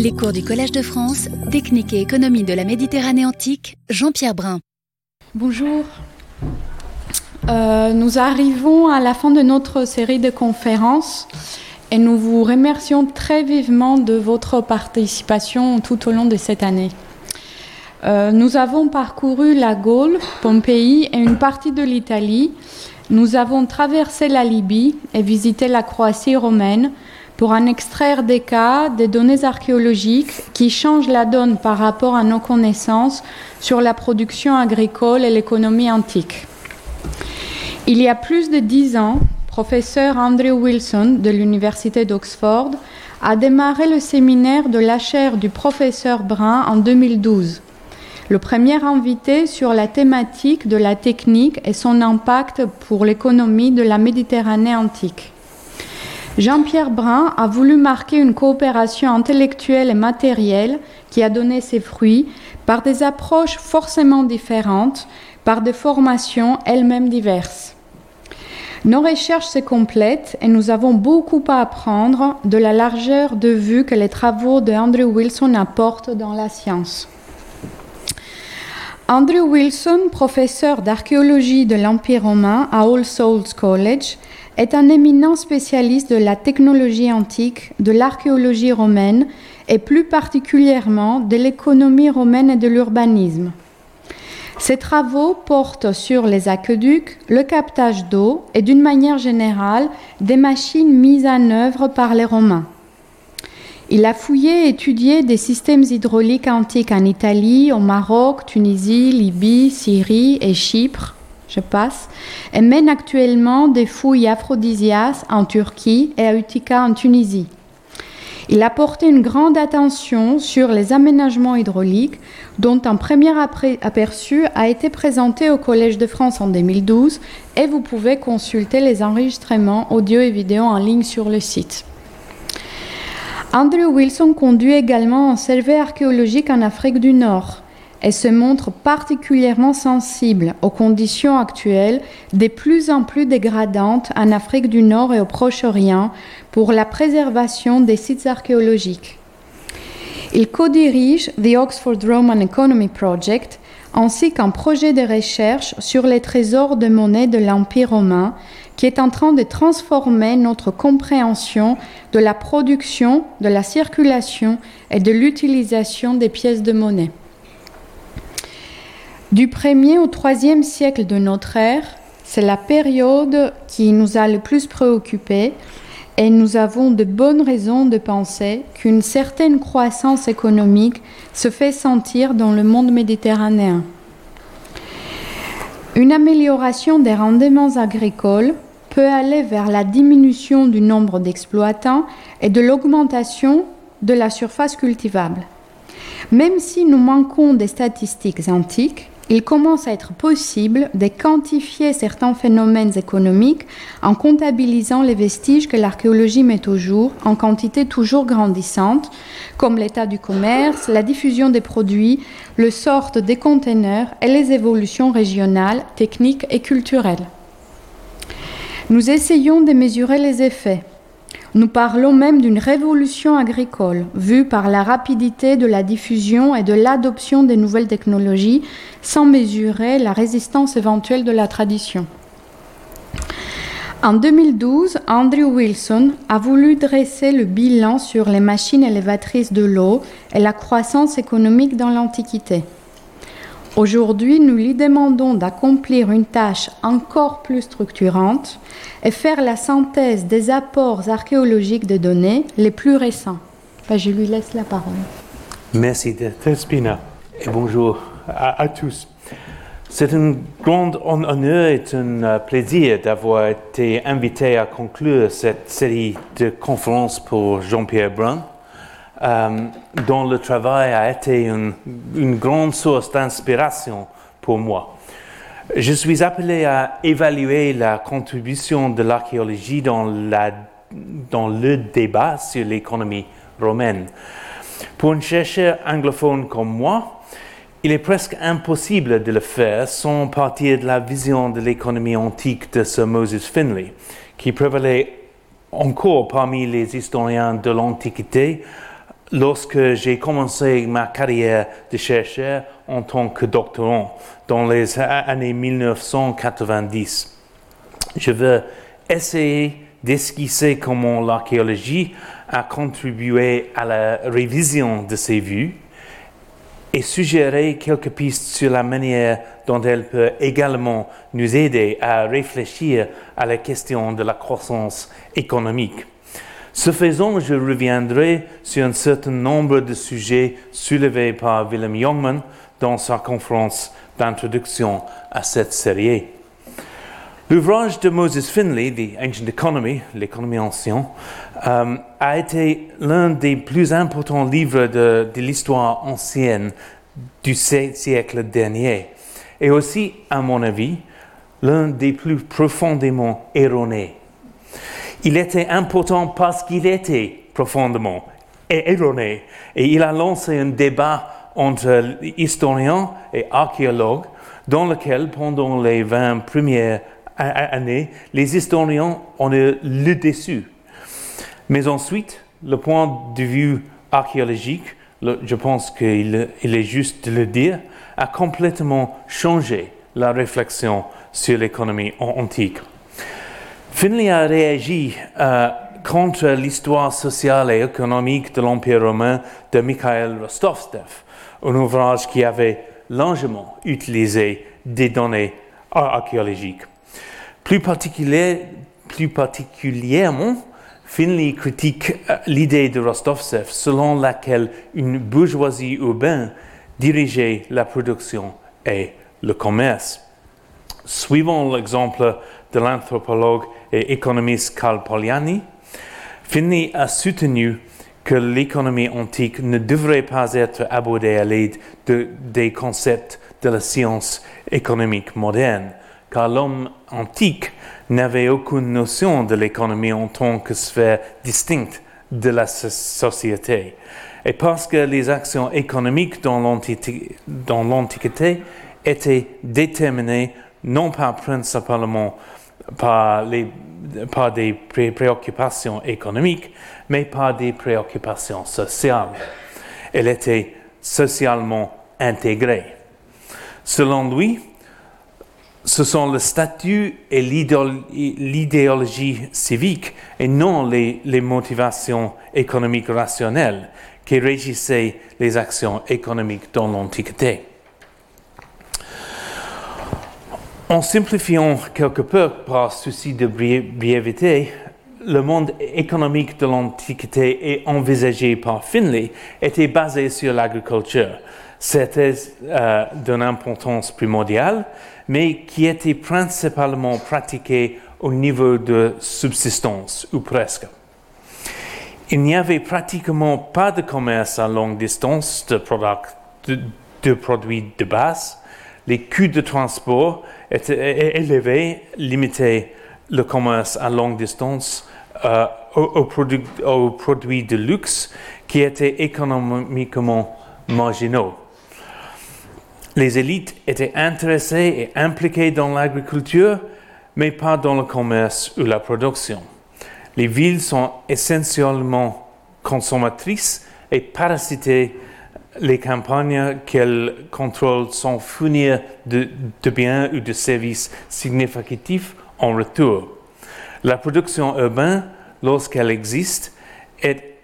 Les cours du Collège de France, Technique et économie de la Méditerranée antique, Jean-Pierre Brun. Bonjour. Euh, nous arrivons à la fin de notre série de conférences et nous vous remercions très vivement de votre participation tout au long de cette année. Euh, nous avons parcouru la Gaule, Pompéi et une partie de l'Italie. Nous avons traversé la Libye et visité la Croatie romaine pour en extraire des cas, des données archéologiques qui changent la donne par rapport à nos connaissances sur la production agricole et l'économie antique. Il y a plus de dix ans, professeur Andrew Wilson de l'Université d'Oxford a démarré le séminaire de la chaire du professeur Brun en 2012 le premier invité sur la thématique de la technique et son impact pour l'économie de la Méditerranée antique. Jean-Pierre Brun a voulu marquer une coopération intellectuelle et matérielle qui a donné ses fruits par des approches forcément différentes, par des formations elles-mêmes diverses. Nos recherches se complètent et nous avons beaucoup à apprendre de la largeur de vue que les travaux de Andrew Wilson apportent dans la science. Andrew Wilson, professeur d'archéologie de l'Empire romain à All Souls College, est un éminent spécialiste de la technologie antique, de l'archéologie romaine et plus particulièrement de l'économie romaine et de l'urbanisme. Ses travaux portent sur les aqueducs, le captage d'eau et d'une manière générale des machines mises en œuvre par les Romains. Il a fouillé et étudié des systèmes hydrauliques antiques en Italie, au Maroc, Tunisie, Libye, Syrie et Chypre, je passe, et mène actuellement des fouilles aphrodisiaques en Turquie et à Utica en Tunisie. Il a porté une grande attention sur les aménagements hydrauliques, dont un premier aperçu a été présenté au Collège de France en 2012, et vous pouvez consulter les enregistrements audio et vidéo en ligne sur le site. Andrew Wilson conduit également un survey archéologique en Afrique du Nord et se montre particulièrement sensible aux conditions actuelles de plus en plus dégradantes en Afrique du Nord et au Proche-Orient pour la préservation des sites archéologiques. Il co-dirige The Oxford Roman Economy Project ainsi qu'un projet de recherche sur les trésors de monnaie de l'Empire romain qui est en train de transformer notre compréhension de la production, de la circulation et de l'utilisation des pièces de monnaie. Du 1er au 3e siècle de notre ère, c'est la période qui nous a le plus préoccupés et nous avons de bonnes raisons de penser qu'une certaine croissance économique se fait sentir dans le monde méditerranéen. Une amélioration des rendements agricoles peut aller vers la diminution du nombre d'exploitants et de l'augmentation de la surface cultivable. Même si nous manquons des statistiques antiques, il commence à être possible de quantifier certains phénomènes économiques en comptabilisant les vestiges que l'archéologie met au jour en quantité toujours grandissante, comme l'état du commerce, la diffusion des produits, le sort des conteneurs et les évolutions régionales, techniques et culturelles. Nous essayons de mesurer les effets, nous parlons même d'une révolution agricole, vue par la rapidité de la diffusion et de l'adoption des nouvelles technologies, sans mesurer la résistance éventuelle de la tradition. En 2012, Andrew Wilson a voulu dresser le bilan sur les machines élévatrices de l'eau et la croissance économique dans l'Antiquité. Aujourd'hui, nous lui demandons d'accomplir une tâche encore plus structurante et faire la synthèse des apports archéologiques de données les plus récents. Ben, je lui laisse la parole. Merci, Tespina, et bonjour à, tous. C'est un grand honneur et un euh, plaisir d'avoir été invité à conclure cette série de conférences pour Jean-Pierre Brun. Euh, dont le travail a été une, grande source d'inspiration pour moi. Je suis appelé à évaluer la contribution de l'archéologie dans, dans le débat sur l'économie romaine. Pour un chercheur anglophone comme moi, il est presque impossible de le faire sans partir de la vision de l'économie antique de Sir Moses Finlay, qui prévalait encore parmi les historiens de l'Antiquité lorsque j'ai commencé ma carrière de chercheur en tant que doctorant dans les années 1990. Je veux essayer d'esquisser comment l'archéologie a contribué à la révision de ces vues et suggérer quelques pistes sur la manière dont elle peut également nous aider à réfléchir à la question de la croissance économique. Ce faisant, je reviendrai sur un certain nombre de sujets soulevés par Willem Jongman dans sa conférence d'introduction à cette série. L'ouvrage de Moses Finley, The Ancient Economy, l'économie ancienne, euh, a été l'un des plus importants livres de, de l'histoire ancienne du siècle dernier, et aussi, à mon avis, l'un des plus profondément erronés. Il était important parce qu'il était profondément erroné, et il a lancé un débat entre historiens et archéologues dans lequel, pendant les 20 premières année, les historiens ont le dessus. Mais ensuite, le point de vue archéologique, je pense qu'il est juste de le dire, a complètement changé la réflexion sur l'économie antique. Finley a réagi euh, contre l'histoire sociale et économique de l'Empire romain de Mikhail Rostovtsev, un ouvrage qui avait largement utilisé des données archéologiques. Plus, particulièrement, Finley critique euh, l'idée de Rostovtsev selon laquelle une bourgeoisie urbaine dirigeait la production et le commerce. Suivant l'exemple de l'anthropologue et économiste Karl Polanyi, Finley a soutenu que l'économie antique ne devrait pas être abordée à l'aide de, des concepts de la science économique moderne, car l'homme antique n'avait aucune notion de l'économie en tant que sphère distincte de la société. Et parce que les actions économiques dans l'Antiquité étaient déterminées non pas principalement par, les, des préoccupations économiques, mais par des préoccupations sociales. Elle était socialement intégrée. Selon lui, ce sont le statut et l'idéologie civique et non les, motivations économiques rationnelles qui régissaient les actions économiques dans l'Antiquité. En simplifiant quelque peu par souci de brièveté, le monde économique de l'Antiquité et envisagé par Finlay était basé sur l'agriculture. C'était euh, d'une importance primordiale, mais qui était principalement pratiqué au niveau de subsistance, ou presque. Il n'y avait pratiquement pas de commerce à longue distance de, produits de base. Les coûts de transport étaient élevés, limitaient le commerce à longue distance euh, aux, produits de luxe qui étaient économiquement marginaux. Les élites étaient intéressées et impliquées dans l'agriculture, mais pas dans le commerce ou la production. Les villes sont essentiellement consommatrices et parasitées les campagnes qu'elles contrôlent sans fournir de, de, biens ou de services significatifs en retour. La production urbaine, lorsqu'elle existe, est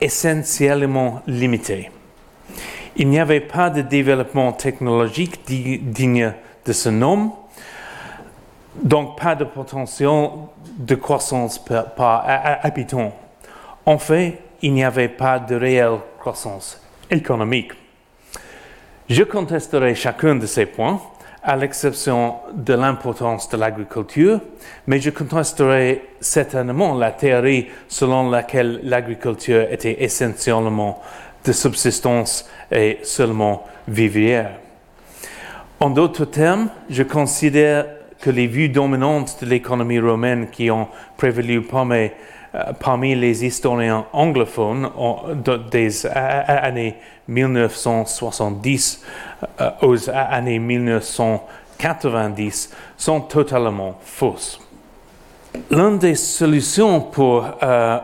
essentiellement limitée. Il n'y avait pas de développement technologique digne de ce nom, donc pas de potentiel de croissance par, habitant. En fait, il n'y avait pas de réelle croissance économique. Je contesterai chacun de ces points, à l'exception de l'importance de l'agriculture, mais je contesterai certainement la théorie selon laquelle l'agriculture était essentiellement de subsistance et seulement vivrière. En d'autres termes, je considère que les vues dominantes de l'économie romaine qui ont prévalu parmi, parmi les historiens anglophones des années 1970 euh, aux années 1990 sont totalement fausses. L'une des solutions pour euh,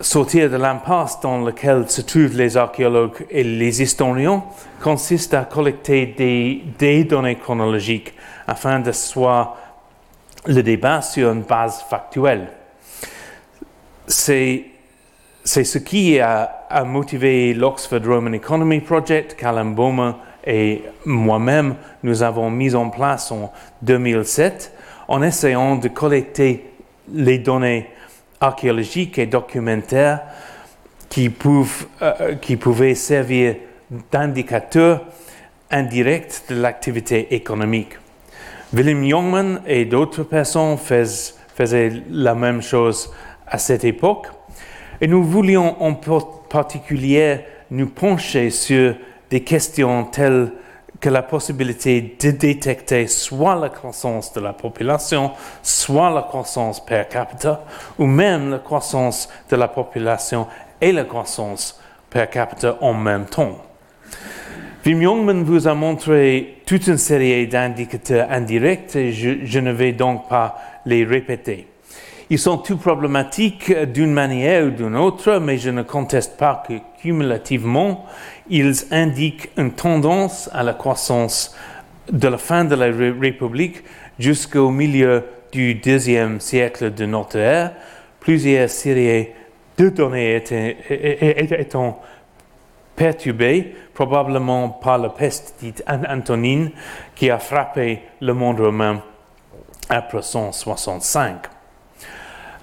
sortir de l'impasse dans laquelle se trouvent les archéologues et les historiens consiste à collecter des, des données chronologiques afin de soit le débat sur une base factuelle. C'est ce qui a, motivé l'Oxford Roman Economy Project, Callum Bowman et moi-même, nous avons mis en place en 2007 en essayant de collecter les données archéologiques et documentaires qui, peuvent, qui pouvaient servir d'indicateurs indirects de l'activité économique. William Youngman et d'autres personnes faisaient la même chose à cette époque. Et nous voulions en particulier nous pencher sur des questions telles que la possibilité de détecter soit la croissance de la population, soit la croissance per capita, ou même la croissance de la population et la croissance per capita en même temps. Wim Jongman vous a montré toute une série d'indicateurs indirects et je ne vais donc pas les répéter. Ils sont tous problématiques d'une manière ou d'une autre, mais je ne conteste pas que cumulativement, ils indiquent une tendance à la croissance de la fin de la République jusqu'au milieu du deuxième siècle de notre ère. Plusieurs séries de données étant perturbées, probablement par la peste dite Antonine qui a frappé le monde romain après 165.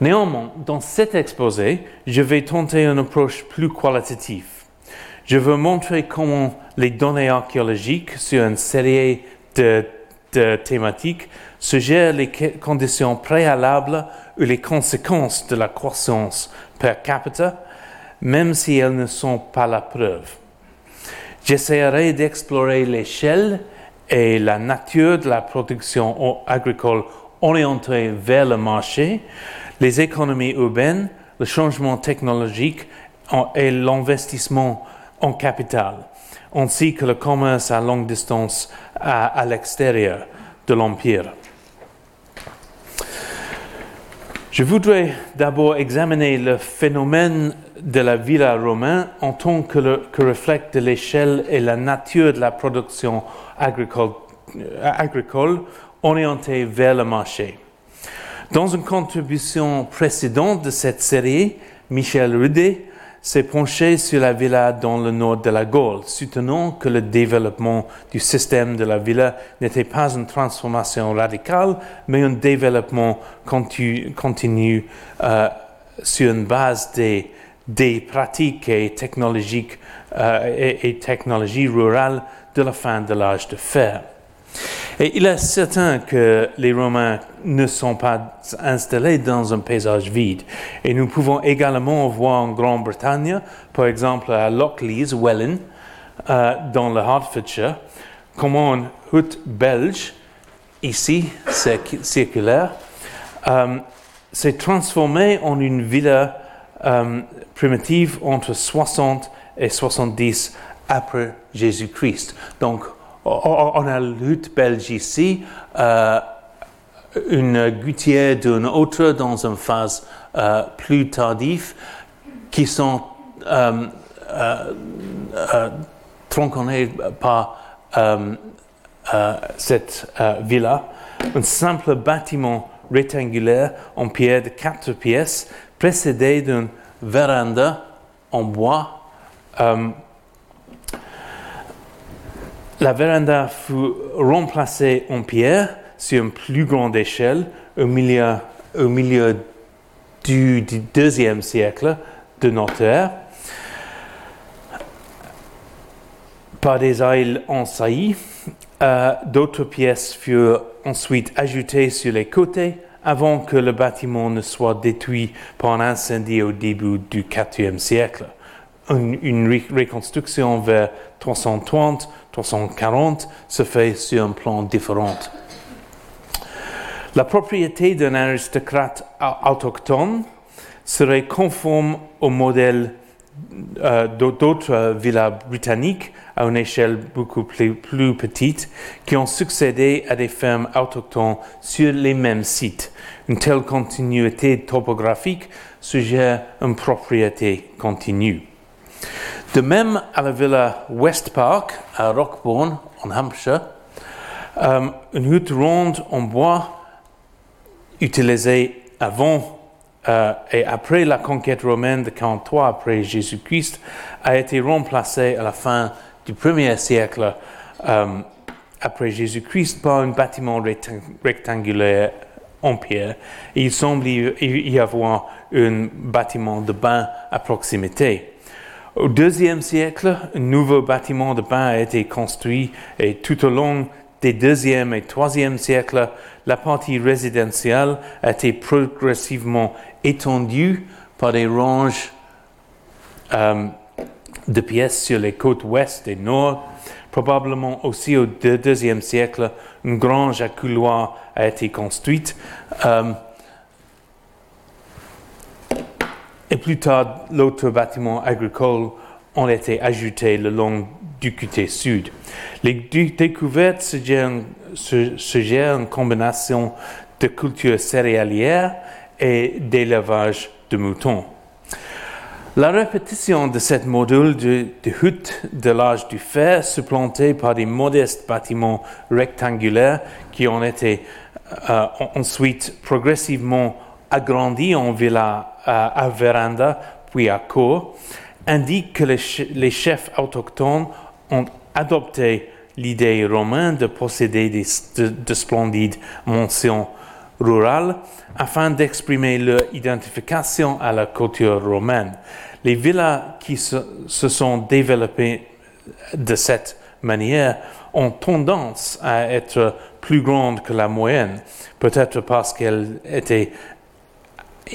Néanmoins, dans cet exposé, je vais tenter une approche plus qualitative. Je veux montrer comment les données archéologiques sur une série de, thématiques suggèrent les conditions préalables ou les conséquences de la croissance per capita, même si elles ne sont pas la preuve. J'essaierai d'explorer l'échelle et la nature de la production agricole orientée vers le marché, les économies urbaines, le changement technologique et l'investissement en capital, ainsi que le commerce à longue distance à, l'extérieur de l'Empire. Je voudrais d'abord examiner le phénomène de la villa romaine en tant que, que reflète de l'échelle et la nature de la production agricole, euh, agricole orientée vers le marché. Dans une contribution précédente de cette série, Michel Rudet s'est penché sur la villa dans le nord de la Gaule, soutenant que le développement du système de la villa n'était pas une transformation radicale, mais un développement continu, euh, sur une base des, des pratiques et technologiques euh, et, technologies rurales de la fin de l'âge de fer. Et il est certain que les Romains ne sont pas installés dans un paysage vide. Et nous pouvons également voir en Grande-Bretagne, par exemple à Lockleys, Welland, euh, dans le Hertfordshire, comment une hutte belge, ici, circulaire, euh, s'est transformée en une villa euh, primitive entre 60 et 70 après Jésus-Christ. Donc, on a lutte belge ici, euh, une gouttière d'une autre dans une phase euh, plus tardive, qui sont euh, tronçonnées par cette villa. Un simple bâtiment rectangulaire en pierre de quatre pièces, précédé d'une véranda en bois la véranda fut remplacée en pierre sur une plus grande échelle au milieu, milieu du, deuxième siècle de notre ère par des ailes en saillie. Euh, d'autres pièces furent ensuite ajoutées sur les côtés avant que le bâtiment ne soit détruit par un incendie au début du IVe siècle. Une, reconstruction vers 330 340 se fait sur un plan différent. La propriété d'un aristocrate autochtone serait conforme au modèle euh, d'autres villas britanniques à une échelle beaucoup plus, plus, petite qui ont succédé à des fermes autochtones sur les mêmes sites. Une telle continuité topographique suggère une propriété continue. De même, à la villa West Park, à Rockbourne, en Hampshire, euh, une hutte ronde en bois utilisée avant euh, et après la conquête romaine de 43 après Jésus-Christ a été remplacée à la fin du premier siècle euh, après Jésus-Christ par un bâtiment rectangulaire en pierre. il semble y avoir un bâtiment de bain à proximité. Au deuxième siècle, un nouveau bâtiment de bain a été construit et tout au long des deuxième et troisième siècles, la partie résidentielle a été progressivement étendue par des ranges euh, de pièces sur les côtes ouest et nord. Probablement aussi au deuxième siècle, une grange à couloir a été construite. Euh, et plus tard, l'autre bâtiment agricole ont été ajoutés le long du côté sud. Les découvertes suggèrent, une combination de culture céréalière et d'élevage de moutons. La répétition de cette module de, de hutte de l'âge du fer, supplanté par des modestes bâtiments rectangulaires qui ont été euh, ensuite progressivement agrandis en villa euh, à véranda puis à cour, indique que les, chefs autochtones ont adopté l'idée romaine de posséder de, splendides mentions rurales afin d'exprimer leur identification à la culture romaine. Les villas qui se, sont développées de cette manière ont tendance à être plus grandes que la moyenne, peut-être parce qu'elles étaient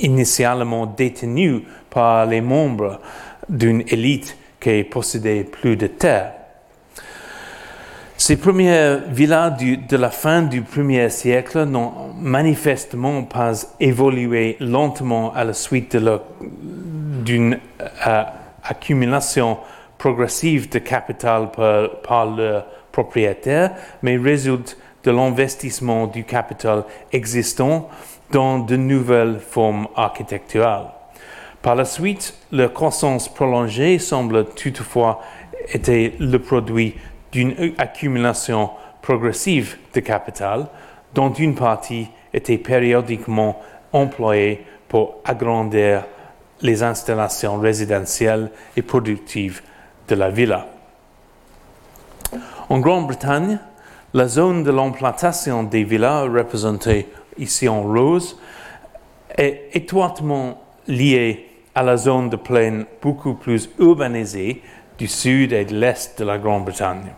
initialement détenues par les membres d'une élite qui possédait plus de terres. Ces premières villas de la fin du premier siècle n'ont manifestement pas évolué lentement à la suite d'une euh, accumulation progressive de capital par, par leurs propriétaires, mais résultent de l'investissement du capital existant dans de nouvelles formes architecturales. Par la suite, leur croissance prolongée semble toutefois être le produit d'une accumulation progressive de capital, dont une partie était périodiquement employée pour agrandir les installations résidentielles et productives de la villa. En Grande-Bretagne, la zone de l'implantation des villas, représentée ici en rose, est étroitement liée à la zone de plaine beaucoup plus urbanisée du sud et de l'est de la Grande-Bretagne.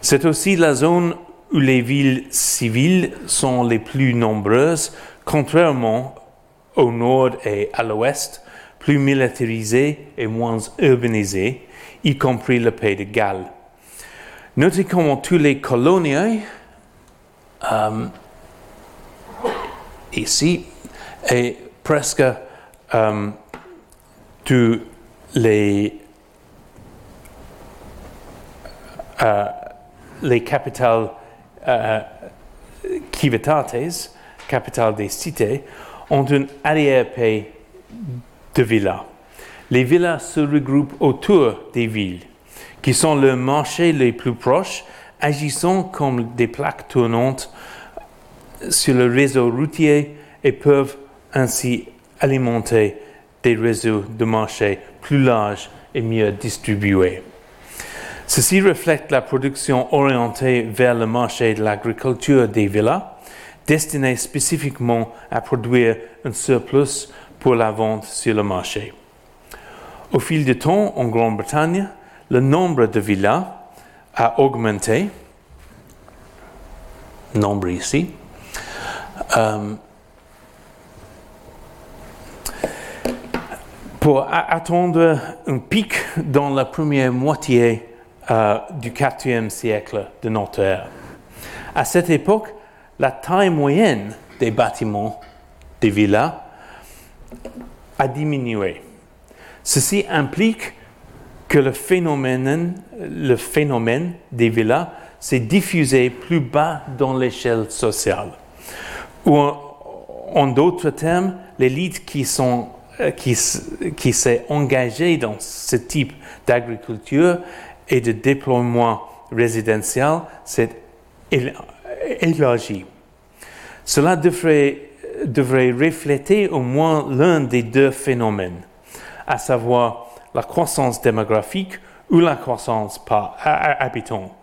C'est aussi la zone où les villes civiles sont les plus nombreuses, contrairement au nord et à l'ouest, plus militarisées et moins urbanisées, y compris le pays de Galles. Notez comment tous les colonies, euh, ici, et presque euh, tous les, euh, les capitales euh, civitates, capitales des cités, ont un arrière-pays de villas. Les villas se regroupent autour des villes, qui sont le marché les plus proches, agissant comme des plaques tournantes sur le réseau routier et peuvent ainsi alimenter des réseaux de marché plus larges et mieux distribués. Ceci reflète la production orientée vers le marché de l'agriculture des villas, destinée spécifiquement à produire un surplus pour la vente sur le marché. Au fil du temps, en Grande-Bretagne, le nombre de villas a augmenté, nombre ici, euh, pour attendre un pic dans la première moitié du IVe siècle de notre ère. À cette époque, la taille moyenne des bâtiments des villas a diminué. Ceci implique que le phénomène, des villas s'est diffusé plus bas dans l'échelle sociale. Ou en, d'autres termes, l'élite qui euh, s'est engagé dans ce type d'agriculture et de déploiement résidentiel s'est élargi. Cela devrait, refléter au moins l'un des deux phénomènes, à savoir la croissance démographique ou la croissance par habitant,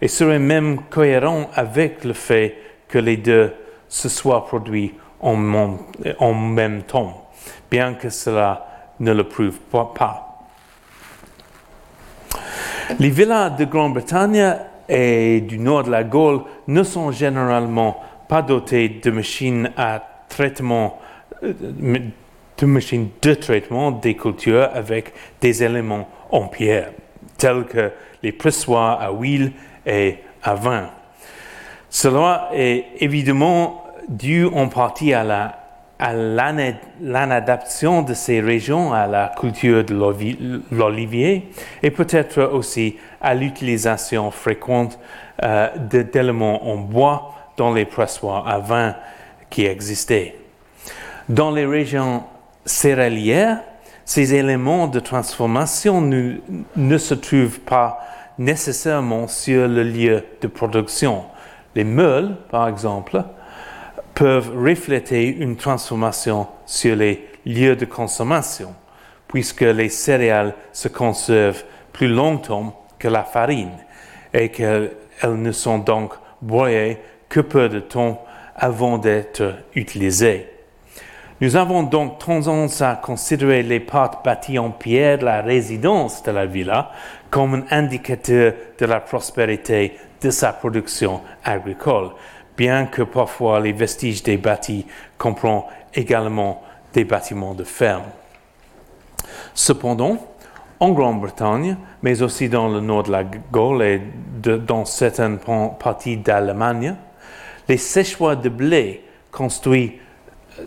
et serait même cohérent avec le fait que les deux se soient produits en même temps, bien que cela ne le prouve pas. Les villas de Grande-Bretagne et du nord de la Gaule ne sont généralement pas dotées de machines euh, de machines de traitement des cultures avec des éléments en pierre, tels que les pressoirs à huile et à vin. Cela est évidemment dû en partie à la à l'adaptation de ces régions à la culture de l'olivier et peut-être aussi à l'utilisation fréquente euh, d'éléments en bois dans les pressoirs à vin qui existaient. Dans les régions céréalières, ces éléments de transformation ne, ne se trouvent pas nécessairement sur le lieu de production. Les meules, par exemple, peuvent refléter une transformation sur les lieux de consommation, puisque les céréales se conservent plus longtemps que la farine et qu'elles ne sont donc broyées que peu de temps avant d'être utilisées. Nous avons donc tendance à considérer les pâtes bâties en pierre de la résidence de la villa comme un indicateur de la prospérité de sa production agricole, bien que parfois les vestiges des bâtis comprennent également des bâtiments de ferme. Cependant, en Grande-Bretagne, mais aussi dans le nord de la Gaule et dans certaines parties d'Allemagne, les séchoirs de blé construits euh,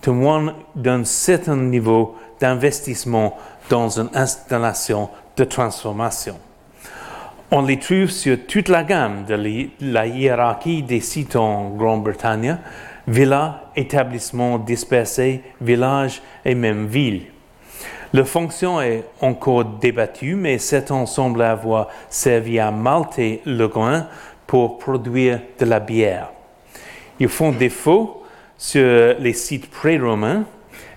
témoignent d'un certain niveau d'investissement dans une installation de transformation. On les trouve sur toute la gamme de la hiérarchie des sites en Grande-Bretagne, villas, établissements dispersés, villages et même villes. Leur fonction est encore débattue, mais certains semblent avoir servi à malter le grain pour produire de la bière. Ils font défaut sur les sites pré-romains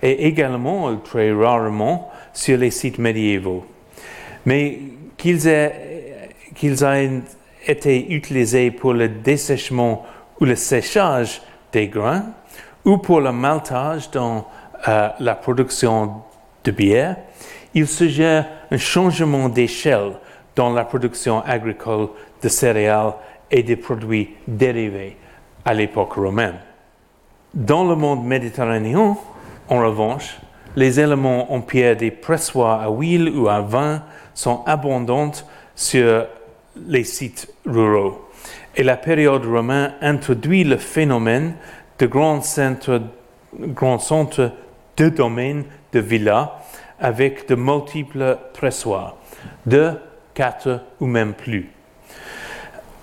et également, très rarement, sur les sites médiévaux. Mais qu'ils aient qu'ils aient été utilisés pour le dessèchement ou le séchage des grains ou pour le maltage dans euh, la production de bière, il suggère un changement d'échelle dans la production agricole de céréales et des produits dérivés à l'époque romaine. Dans le monde méditerranéen, en revanche, les éléments en pierre des pressoirs à huile ou à vin sont abondants sur les sites ruraux. Et la période romaine introduit le phénomène de grands centres, de domaines de villas avec de multiples pressoirs, deux, quatre ou même plus.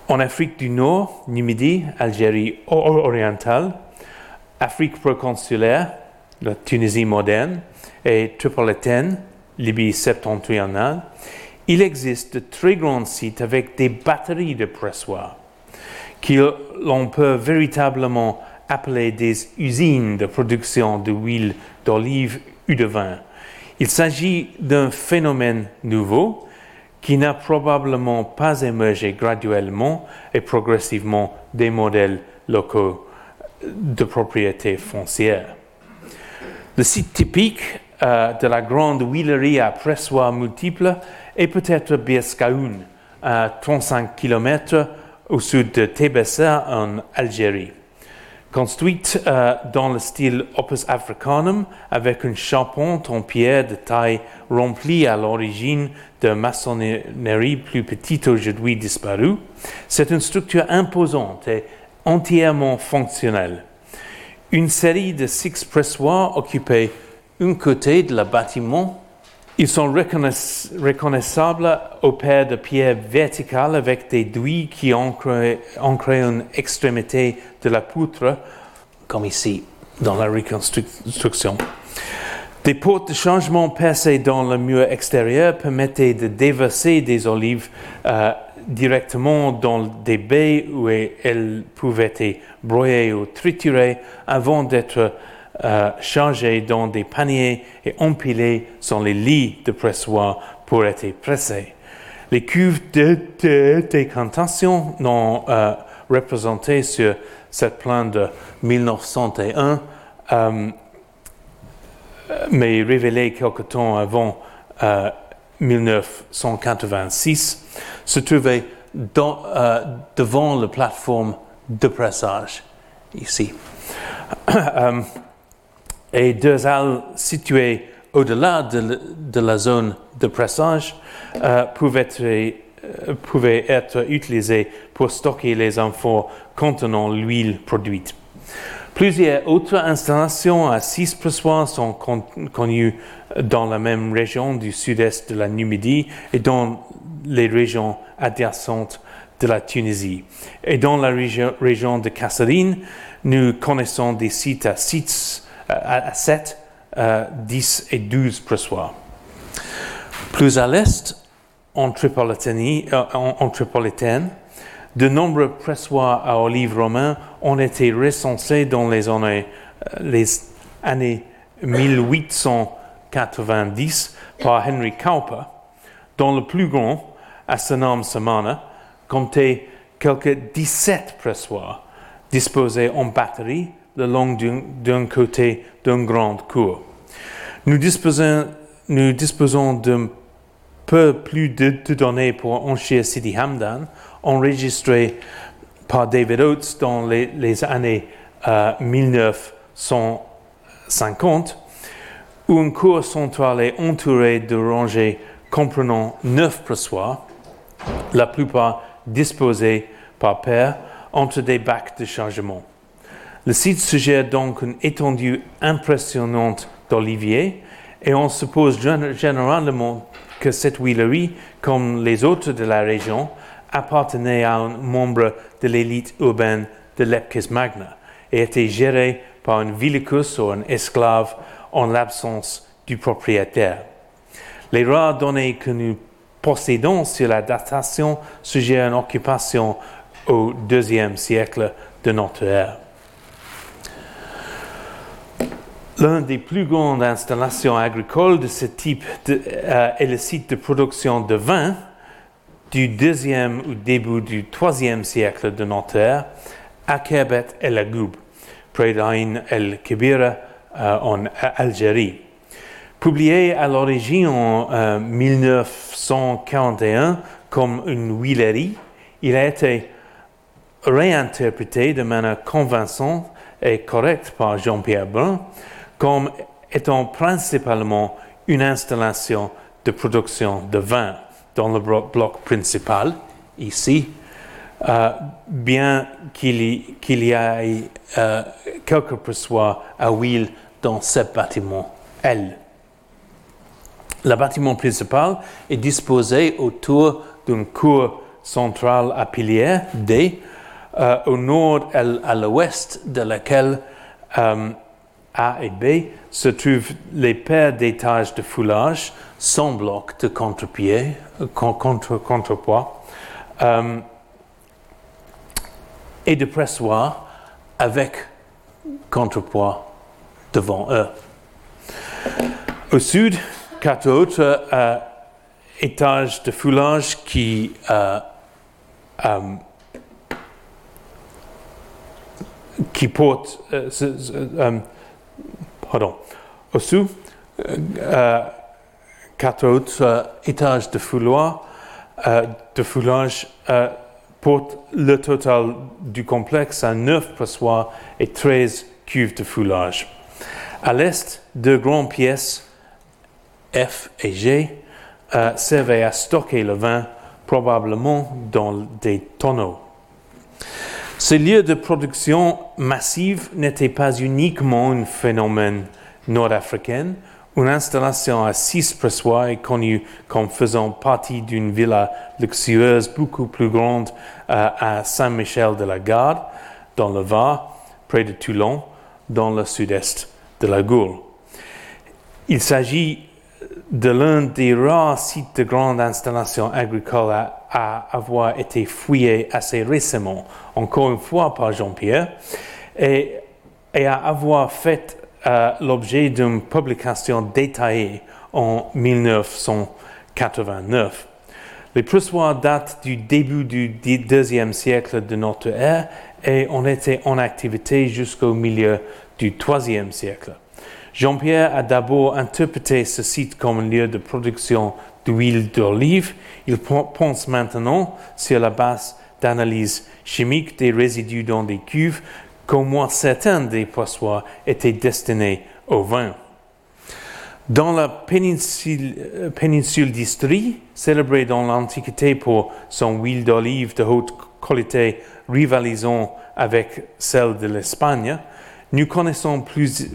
En Afrique du Nord, Numidie, Algérie orientale, Afrique proconsulaire, la Tunisie moderne et tripolitaine, Libye septentrionale, il existe de très grands sites avec des batteries de pressoirs que l'on peut véritablement appeler des usines de production d'huile d'olive ou de vin. Il s'agit d'un phénomène nouveau qui n'a probablement pas émergé graduellement et progressivement des modèles locaux de propriété foncière. Le site typique euh, de la grande huilerie à pressoirs multiples et peut-être Birskaoun, à 35 km au sud de Tébessa en Algérie. Construite euh, dans le style opus africanum avec une charpente en pierre de taille remplie à l'origine de maçonnerie plus petite aujourd'hui disparue, c'est une structure imposante et entièrement fonctionnelle. Une série de six pressoirs occupait un côté de le bâtiment ils sont reconnaissables au paires de pierres verticales avec des douilles qui ancrent, une extrémité de la poutre, comme ici. dans la reconstruction. Des portes de changement percées dans le mur extérieur permettaient de déverser des olives euh, directement dans des baies où elles pouvaient être broyées ou triturées avant d'être euh, changées dans des paniers et empilées sur les lits de pressoir pour être pressées. Les cuves de, décantation non euh, représentées sur cette plan de 1901 mais révélé quelque temps avant 1986, euh, se trouvait euh, devant la plateforme de pressage, ici. Euh, et deux halles situées au-delà de, la zone de pressage pouvaient être, pouvaient être utilisées pour stocker les infos contenant l'huile produite. Plusieurs autres installations à six pressoirs sont connues dans la même région du sud-est de la Numidie et dans les régions adjacentes de la Tunisie. Et dans la région, de Kasserine, nous connaissons des sites à, 7, 10 euh, et 12 pressoirs. Plus à l'est, en euh, en Tripolitaine de nombreux pressoirs à olives romains ont été recensés dans les années, euh, les années 1890 par Henry Cowper, dont le plus grand, à Sanam Samana, comptait quelques 17 pressoirs disposés en batterie le long d'un côté d'une grande cour. Nous disposons, nous d'un peu plus de, données pour encher Sidi Hamdan, enregistré par David Oates dans les, années 1950, où une cour centrale est entourée de rangées comprenant neuf pressoirs, la plupart disposés par paire entre des bacs de chargement. Le site suggère donc une étendue impressionnante d'oliviers et on suppose généralement que cette huilerie, comme les autres de la région, appartenait à un membre de l'élite urbaine de Lepkis Magna et était géré par un villicus ou un esclave en l'absence du propriétaire. Les rares données que nous possédons sur la datation suggèrent une occupation au deuxième siècle de notre ère. L'une des plus grandes installations agricoles de ce type euh, est le site de production de vin du deuxième ou début du troisième siècle de notre ère à el Agoub, près d'Ain el Kebira euh, en Algérie. Publié à l'origine en 1941 euh, comme une huilerie, il a été réinterprété de manière convaincante et correcte par Jean-Pierre Brun comme étant principalement une installation de production de vin dans le bloc principal, ici, euh, bien qu'il y, ait euh, quelques pressoirs à huile dans ce bâtiment L. Le bâtiment principal est disposé autour d'une cour centrale à piliers D, euh, au nord et à l'ouest de laquelle A et B se trouvent les paires d'étages de foulage sans bloc de contre-pied, contre, contrepoids, euh, et de pressoir avec contrepoids devant eux. Au sud, quatre autres euh, étages de foulage qui euh, qui portent au-dessous quatre autres euh, étages de fouloir, euh, de foulage euh, portent le total du complexe à 9 pressoirs et 13 cuves de foulage. À l'est, deux grandes pièces, F et G, servaient à stocker le vin, probablement dans des tonneaux. Ce lieu de production massive n'était pas uniquement un phénomène nord-africain, une installation à six pressoirs est connue comme faisant partie d'une villa luxueuse beaucoup plus grande euh, à Saint-Michel de la Garde, dans le Var, près de Toulon, dans le sud-est de la Gaule. Il s'agit de l'un des rares sites de grandes installations agricoles à, avoir été fouillé assez récemment, encore une fois par Jean-Pierre, et, à avoir fait euh, l'objet d'une publication détaillée en 1989. Les pressoirs datent du début du deuxième siècle de notre ère et ont été en activité jusqu'au milieu du troisième siècle. Jean-Pierre a d'abord interprété ce site comme un lieu de production d'huile d'olive. Il pense maintenant, sur la base d'analyse chimique des résidus dans des cuves, qu'au moins certains des poissoirs étaient destinés au vin. Dans la péninsule, euh, péninsule d'Istrie, célébrée dans l'Antiquité pour son huile d'olive de haute qualité rivalisant avec celle de l'Espagne, nous connaissons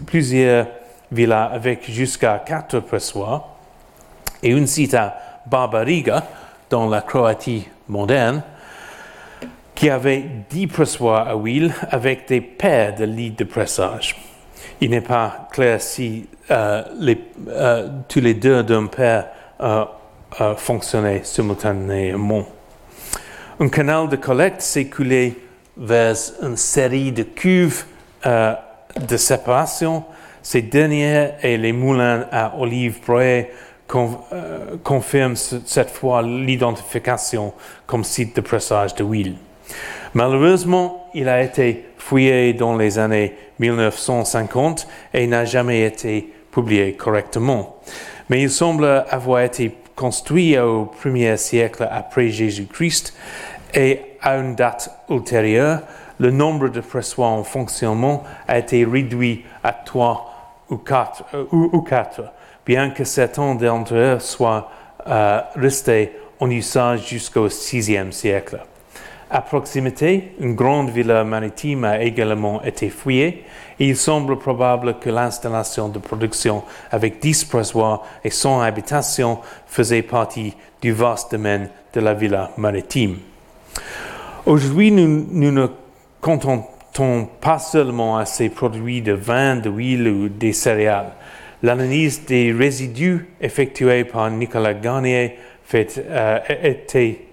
plusieurs villas avec jusqu'à quatre pressoirs et une site à Barbariga, dans la Croatie moderne, qui avait dix pressoirs à huile avec des paires de lits de pressage. Il n'est pas clair si euh, euh, tous les deux d'un paire euh, fonctionnaient simultanément. Un canal de collecte s'écoulait vers une série de cuves de séparation. Ces dernières et les moulins à olives broyées confirment cette fois l'identification comme site de pressage de huile. Malheureusement, il a été fouillé dans les années 1950 et n'a jamais été publié correctement. Mais il semble avoir été construit au premier siècle après Jésus-Christ et à une date ultérieure, le nombre de pressoirs en fonctionnement a été réduit à trois ou quatre, euh, ou, quatre bien que certains d'entre eux soient euh, restés en usage jusqu'au VIe siècle. À proximité, une grande villa maritime a également été fouillée et il semble probable que l'installation de production avec 10 pressoirs et son habitation faisait partie du vaste domaine de la villa maritime. Aujourd'hui, nous, nous ne contentons pas seulement à ces produits de vin, d'huile ou des céréales. L'analyse des résidus effectuée par Nicolas Garnier fait, euh,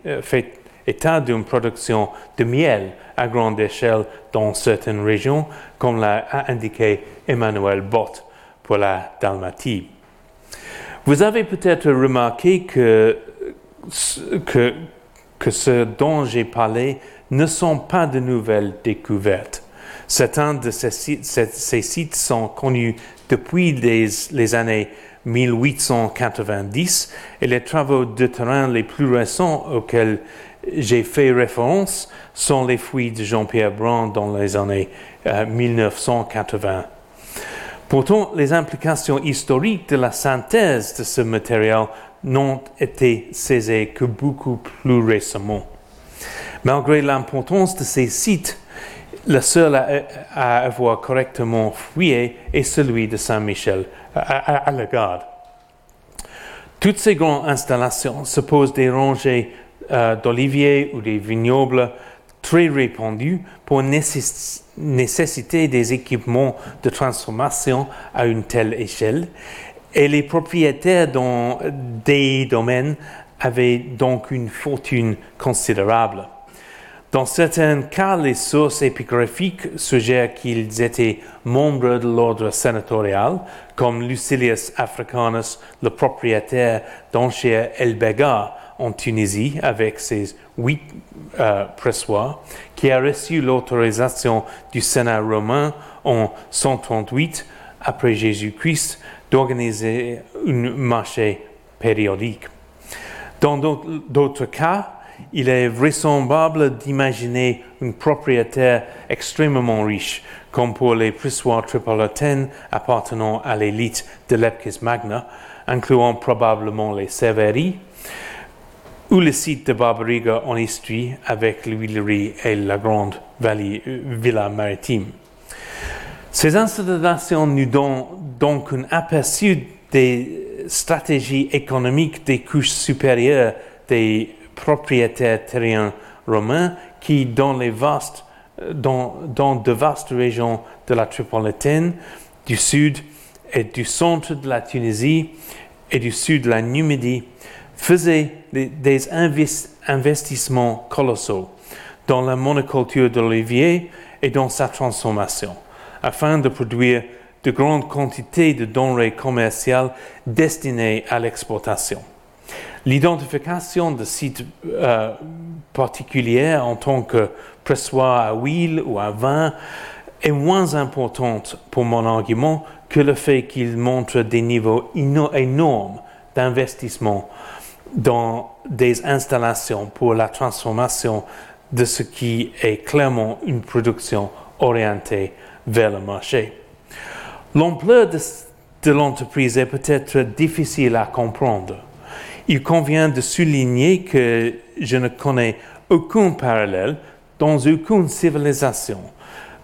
euh, fait état d'une production de miel à grande échelle dans certaines régions, comme l'a indiqué Emmanuel Bott pour la Dalmatie. Vous avez peut-être remarqué que, que ce dont j'ai parlé ne sont pas de nouvelles découvertes. Certains de ces sites, sont connus depuis les, les années 1890 et les travaux de terrain les plus récents auxquels j'ai fait référence sont les fouilles de Jean-Pierre Brand dans les années 1980. Euh, Pourtant, les implications historiques de la synthèse de ce matériel n'ont été saisies que beaucoup plus récemment. Malgré l'importance de ces sites, le seul à, avoir correctement fouillé est celui de Saint-Michel à, à, la garde. Toutes ces grandes installations se posent des rangées euh, d'oliviers ou des vignobles très répandus pour nécessiter des équipements de transformation à une telle échelle. Et les propriétaires dans des domaines avaient donc une fortune considérable. Dans certains cas, les sources épigraphiques suggèrent qu'ils étaient membres de l'ordre sénatorial, comme Lucilius Africanus, le propriétaire d'Ancher El Bega, en Tunisie avec ses huit euh, pressoirs, qui a reçu l'autorisation du Sénat romain en 138 après Jésus-Christ d'organiser un marché périodique. Dans d'autres cas, il est vraisemblable d'imaginer un propriétaire extrêmement riche, comme pour les pressoirs tripolitaines appartenant à l'élite de l'Epcis Magna, incluant probablement les Sévéris, ou le site de Barbariga en Istrie avec l'huilerie et la grande vallée, euh, villa maritime. Ces installations nous donnent donc un aperçu des stratégies économiques des couches supérieures des propriétaires terriens romains qui, dans les vastes dans, dans de vastes régions de la Tripolitaine, du sud et du centre de la Tunisie et du sud de la Numidie, faisaient des investissements colossaux dans la monoculture de l'olivier et dans sa transformation, afin de produire de grandes quantités de denrées commerciales destinées à l'exportation. L'identification de sites euh, particuliers en tant que pressoir à huile ou à vin est moins importante pour mon argument que le fait qu'il montre des niveaux énormes d'investissement dans des installations pour la transformation de ce qui est clairement une production orientée vers le marché. L'ampleur de l'entreprise est peut-être difficile à comprendre. Il convient de souligner que je ne connais aucun parallèle dans aucune civilisation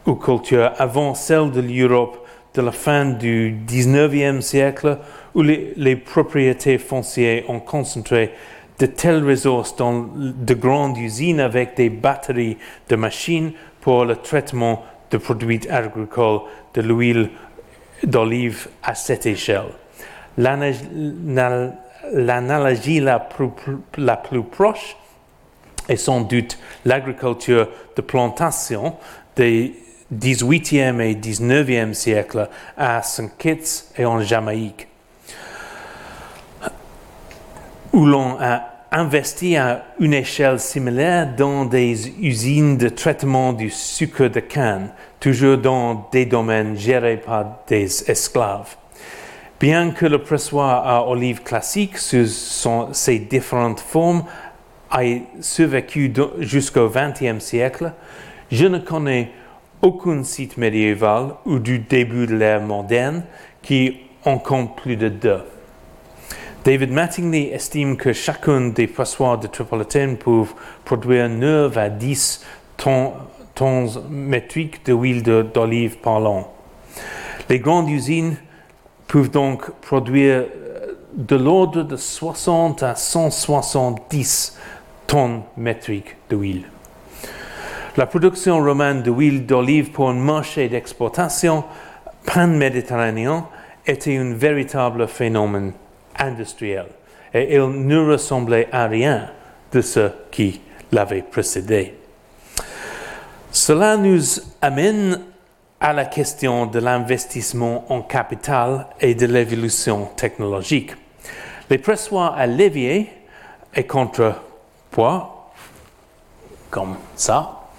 ou culture avant celle de l'Europe de la fin du 19e siècle où les, les propriétés foncières ont concentré de telles ressources dans de grandes usines avec des batteries de machines pour le traitement de produits agricoles, de l'huile d'olive à cette échelle. L'analogie la, plus proche est sans doute l'agriculture de plantation des 18e et 19e siècles à St. Kitts et en Jamaïque, où l'on a investi à une échelle similaire dans des usines de traitement du sucre de canne, toujours dans des domaines gérés par des esclaves. Bien que le pressoir à olive classique, sous ses différentes formes, ait survécu jusqu'au XXe siècle, je ne connais aucun site médiéval ou du début de l'ère moderne qui en compte plus de deux. David Mattingly estime que chacun des pressoirs de Tripolitaine peut produire 9 à 10 tonnes, métriques d'huile d'olive par an. Les grandes usines peuvent donc produire euh, de l'ordre de 60 à 170 tonnes métriques d'huile. La production romaine d'huile d'olive pour un marché d'exportation pan-méditerranéen était un véritable phénomène industriel et il ne ressemblait à rien de ce qui l'avait précédé. Cela nous amène à la question de l'investissement en capital et de l'évolution technologique. Les pressoirs à levier et contrepoids, comme ça,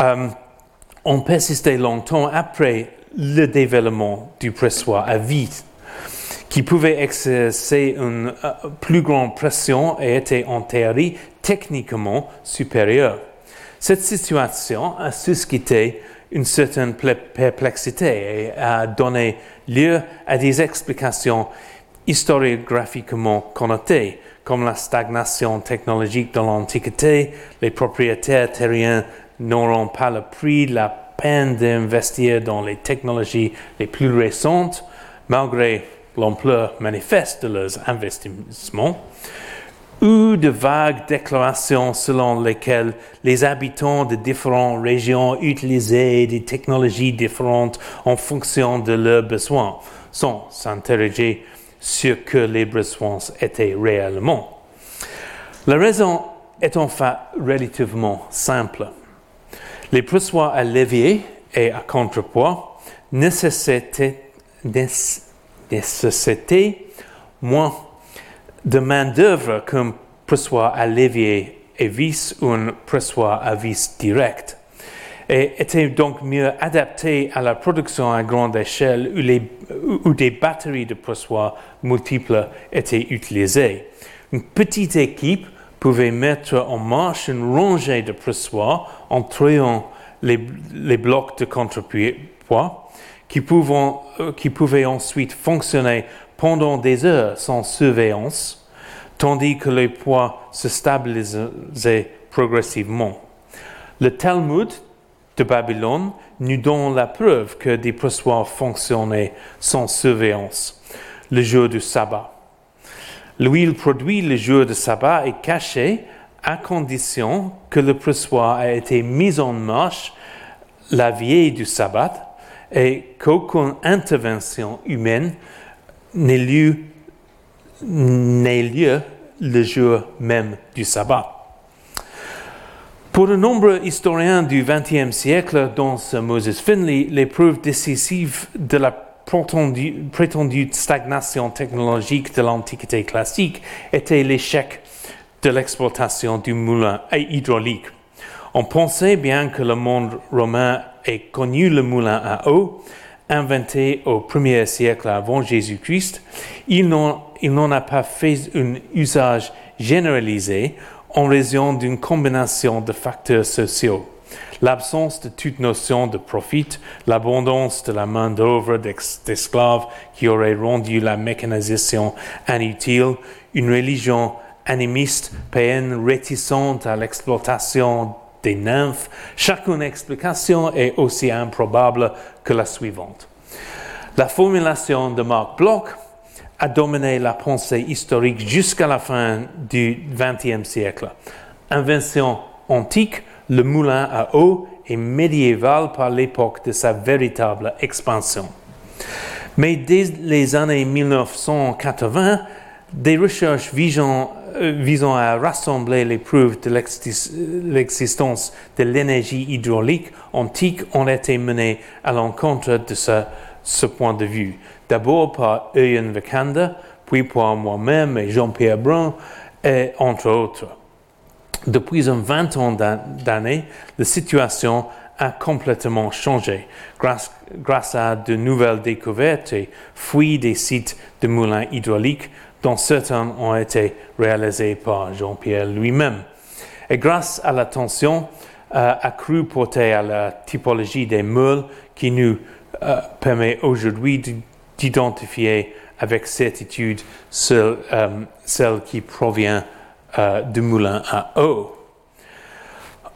euh, ont persisté longtemps après le développement du pressoir à vide qui pouvait exercer une euh, plus grande pression et était en théorie techniquement supérieur. Cette situation a suscité une certaine perplexité et a donné lieu à des explications historiographiquement connotées, comme la stagnation technologique de l'Antiquité, les propriétaires terriens n'auront pas le prix la peine d'investir dans les technologies les plus récentes, malgré l'ampleur manifeste de leurs investissements, ou de vagues déclarations selon lesquelles les habitants de différentes régions utilisaient des technologies différentes en fonction de leurs besoins, sans s'interroger sur que les besoins étaient réellement. La raison est en fait relativement simple. Les pressoirs à levier et à contrepoids nécessitaient, nécessité moins de main-d'œuvre qu'un pressoir à levier et vis ou un pressoir à vis direct et était donc mieux adapté à la production à grande échelle où, les, où des batteries de pressoirs multiples étaient utilisées? Une petite équipe pouvait mettre en marche une rangée de pressoirs en triant les, les blocs de contrepoids qui, euh, qui pouvaient ensuite fonctionner pendant des heures sans surveillance, tandis que les poids se stabilisaient progressivement. Le Talmud de Babylone nous donne la preuve que des pressoirs fonctionnaient sans surveillance le jour du sabbat. L'huile produite le jour du sabbat est cachée à condition que le pressoir ait été mis en marche la veille du sabbat et qu'aucune intervention humaine n'ait lieu, lieu le jour même du sabbat. Pour de nombreux historiens du XXe siècle, dont Moses Finley, l'épreuve décisive de la prétendue, stagnation technologique de l'Antiquité classique était l'échec de l'exploitation du moulin hydraulique. On pensait bien que le monde romain ait connu le moulin à eau, inventé au premier siècle avant Jésus-Christ. Il n'en a pas fait un usage généralisé en raison d'une combinaison de facteurs sociaux. L'absence de toute notion de profit, l'abondance de la main-d'œuvre d'esclaves qui aurait rendu la mécanisation inutile, une religion animiste, païenne, réticente à l'exploitation des nymphes, chacune explication est aussi improbable que la suivante. La formulation de Marc Bloch a dominé la pensée historique jusqu'à la fin du XXe siècle. Invention antique, le moulin à eau est médiéval par l'époque de sa véritable expansion. Mais dès les années 1980, des recherches visant, visant à rassembler les preuves de l'existence de l'énergie hydraulique antique ont été menées à l'encontre de ce, point de vue d'abord par Ewan Vikander, puis par moi-même et Jean-Pierre Brun, et entre autres. Depuis un 20 ans d'années, la situation a complètement changé grâce, grâce, à de nouvelles découvertes et fouilles des sites de moulins hydrauliques dont certains ont été réalisés par Jean-Pierre lui-même. Et grâce à l'attention euh, accrue portée à la typologie des meules qui nous euh, permet aujourd'hui d'identifier avec certitude celle, euh, qui provient du moulin à eau.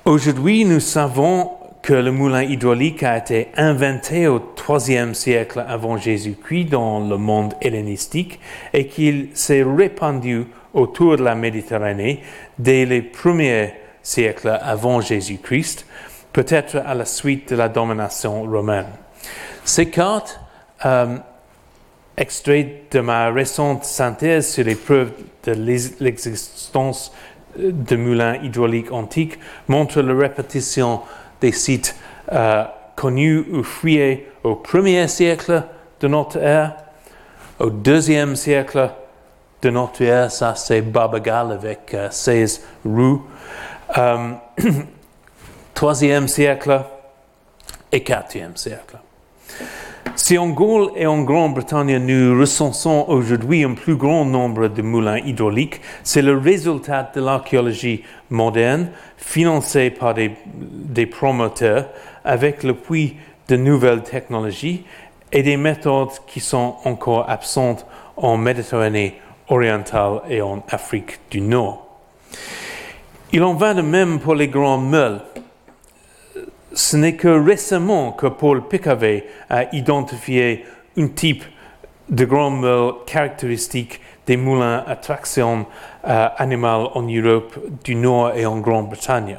Aujourd'hui, nous savons que le moulin hydraulique a été inventé au IIIe siècle avant Jésus-Christ dans le monde hellénistique et qu'il s'est répandu autour de la Méditerranée dès les premiers siècles avant Jésus-Christ, peut-être à la suite de la domination romaine. Ces cartes euh, extrait de ma récente synthèse sur les preuves de l'existence de moulins hydrauliques antiques montre la répétition des sites euh, connus ou fouillés au premier siècle de notre ère, au deuxième siècle de notre ère, ça c'est Barbagal avec 16 euh, roues, euh, troisième siècle et quatrième siècle. Si en Gaule et en Grande-Bretagne nous recensons aujourd'hui un plus grand nombre de moulins hydrauliques, c'est le résultat de l'archéologie moderne financée par des, des promoteurs avec l'appui de nouvelles technologies et des méthodes qui sont encore absentes en Méditerranée orientale et en Afrique du Nord. Il en va de même pour les grands meules ce n'est que récemment que Paul Picavet a identifié un type de grand meule caractéristique des moulins à traction euh, animale en Europe du Nord et en Grande-Bretagne.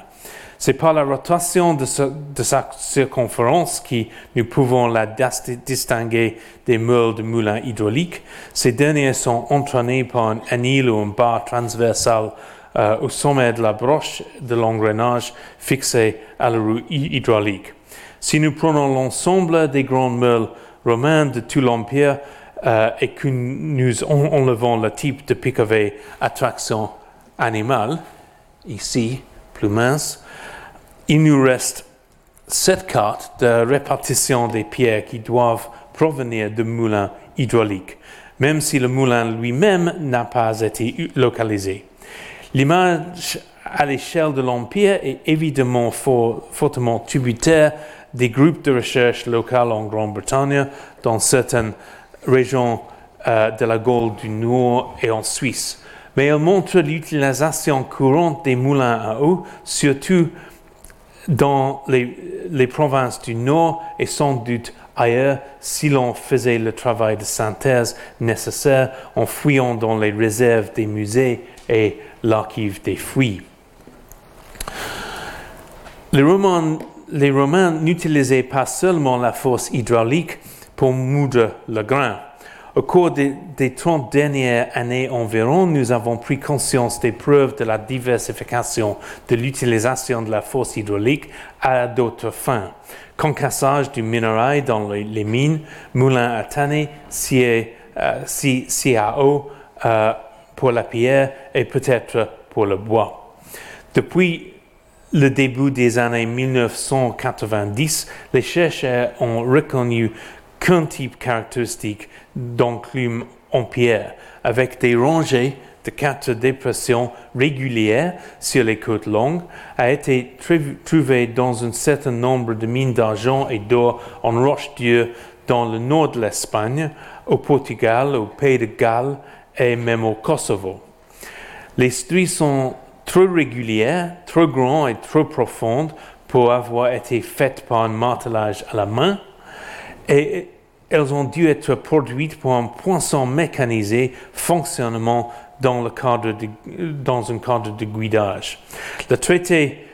C'est par la rotation de, sa circonférence que nous pouvons la distinguer des meules de moulins hydrauliques. Ces derniers sont entraînés par un anneau ou un bar transversal euh, au sommet de la broche de l'engrenage fixé à la roue hydraulique. Si nous prenons l'ensemble des grandes meules romaines de tout l'Empire euh, et que nous enlevons le type de picavé à traction animale, ici plus mince, il nous reste cette carte de répartition des pierres qui doivent provenir de moulins hydrauliques, même si le moulin lui-même n'a pas été localisé. L'image à l'échelle de l'Empire est évidemment fortement tributaire des groupes de recherche locaux en Grande-Bretagne, dans certaines régions euh, de la Gaule du Nord et en Suisse. Mais elle montre l'utilisation courante des moulins à eau, surtout dans les, les, provinces du Nord et sans doute ailleurs si l'on faisait le travail de synthèse nécessaire en fouillant dans les réserves des musées et l'archive des fouilles. Les Romains, les Romains n'utilisaient pas seulement la force hydraulique pour moudre le grain. Au cours des, des 30 dernières années environ, nous avons pris conscience des preuves de la diversification de l'utilisation de la force hydraulique à d'autres fins. Concassage du minerai dans les, mines, moulins à tanner, euh, CAO euh, pour la pierre et peut-être pour le bois. Depuis le début des années 1990, les chercheurs ont reconnu qu'un type caractéristique d'enclume en pierre, avec des rangées de quatre dépressions régulières sur les côtes longues, a été trouvé dans un certain nombre de mines d'argent et d'or en Roche-Dieu dans le nord de l'Espagne, au Portugal, au Pays de Galles et même au Kosovo. Les stries sont trop régulières, trop grandes et trop profondes pour avoir été faites par un martelage à la main et elles ont dû être produites pour un poinçon mécanisé fonctionnement dans, le cadre dans un cadre de guidage. Le traité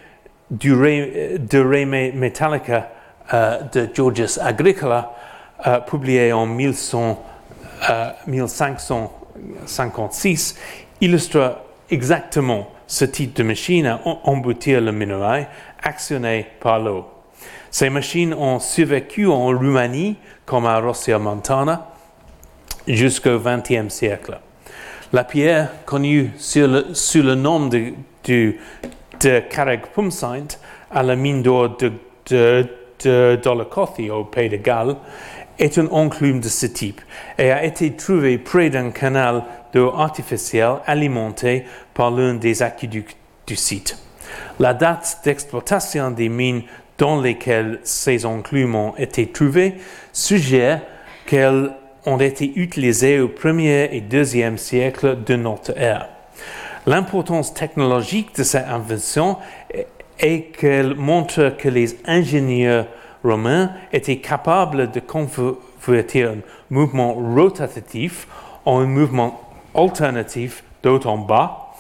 du de Re Metallica euh, de Georgius Agricola, euh, publié en 1100, euh, 1556, illustre exactement ce type de machine à emboutir le minerai actionné par l'eau. Ces machines ont survécu en Roumanie comme à Rossia Montana jusqu'au XXe siècle. La pierre, connue sous le, nom de, de, Carreg Pumsaint à la mine d'or de, de, de au Pays de Galles, est un enclume de ce type et a été trouvé près d'un canal d'eau artificielle alimenté par l'un des aqueducs du site. La date d'exploitation des mines dans lesquelles ces enclumes ont été trouvées suggère qu'elles ont été utilisées au 1er et 2e siècle de notre ère. L'importance technologique de cette invention est qu'elle montre que les ingénieurs romains étaient capables de convertir un mouvement rotatif en un mouvement alternatif d'haut en bas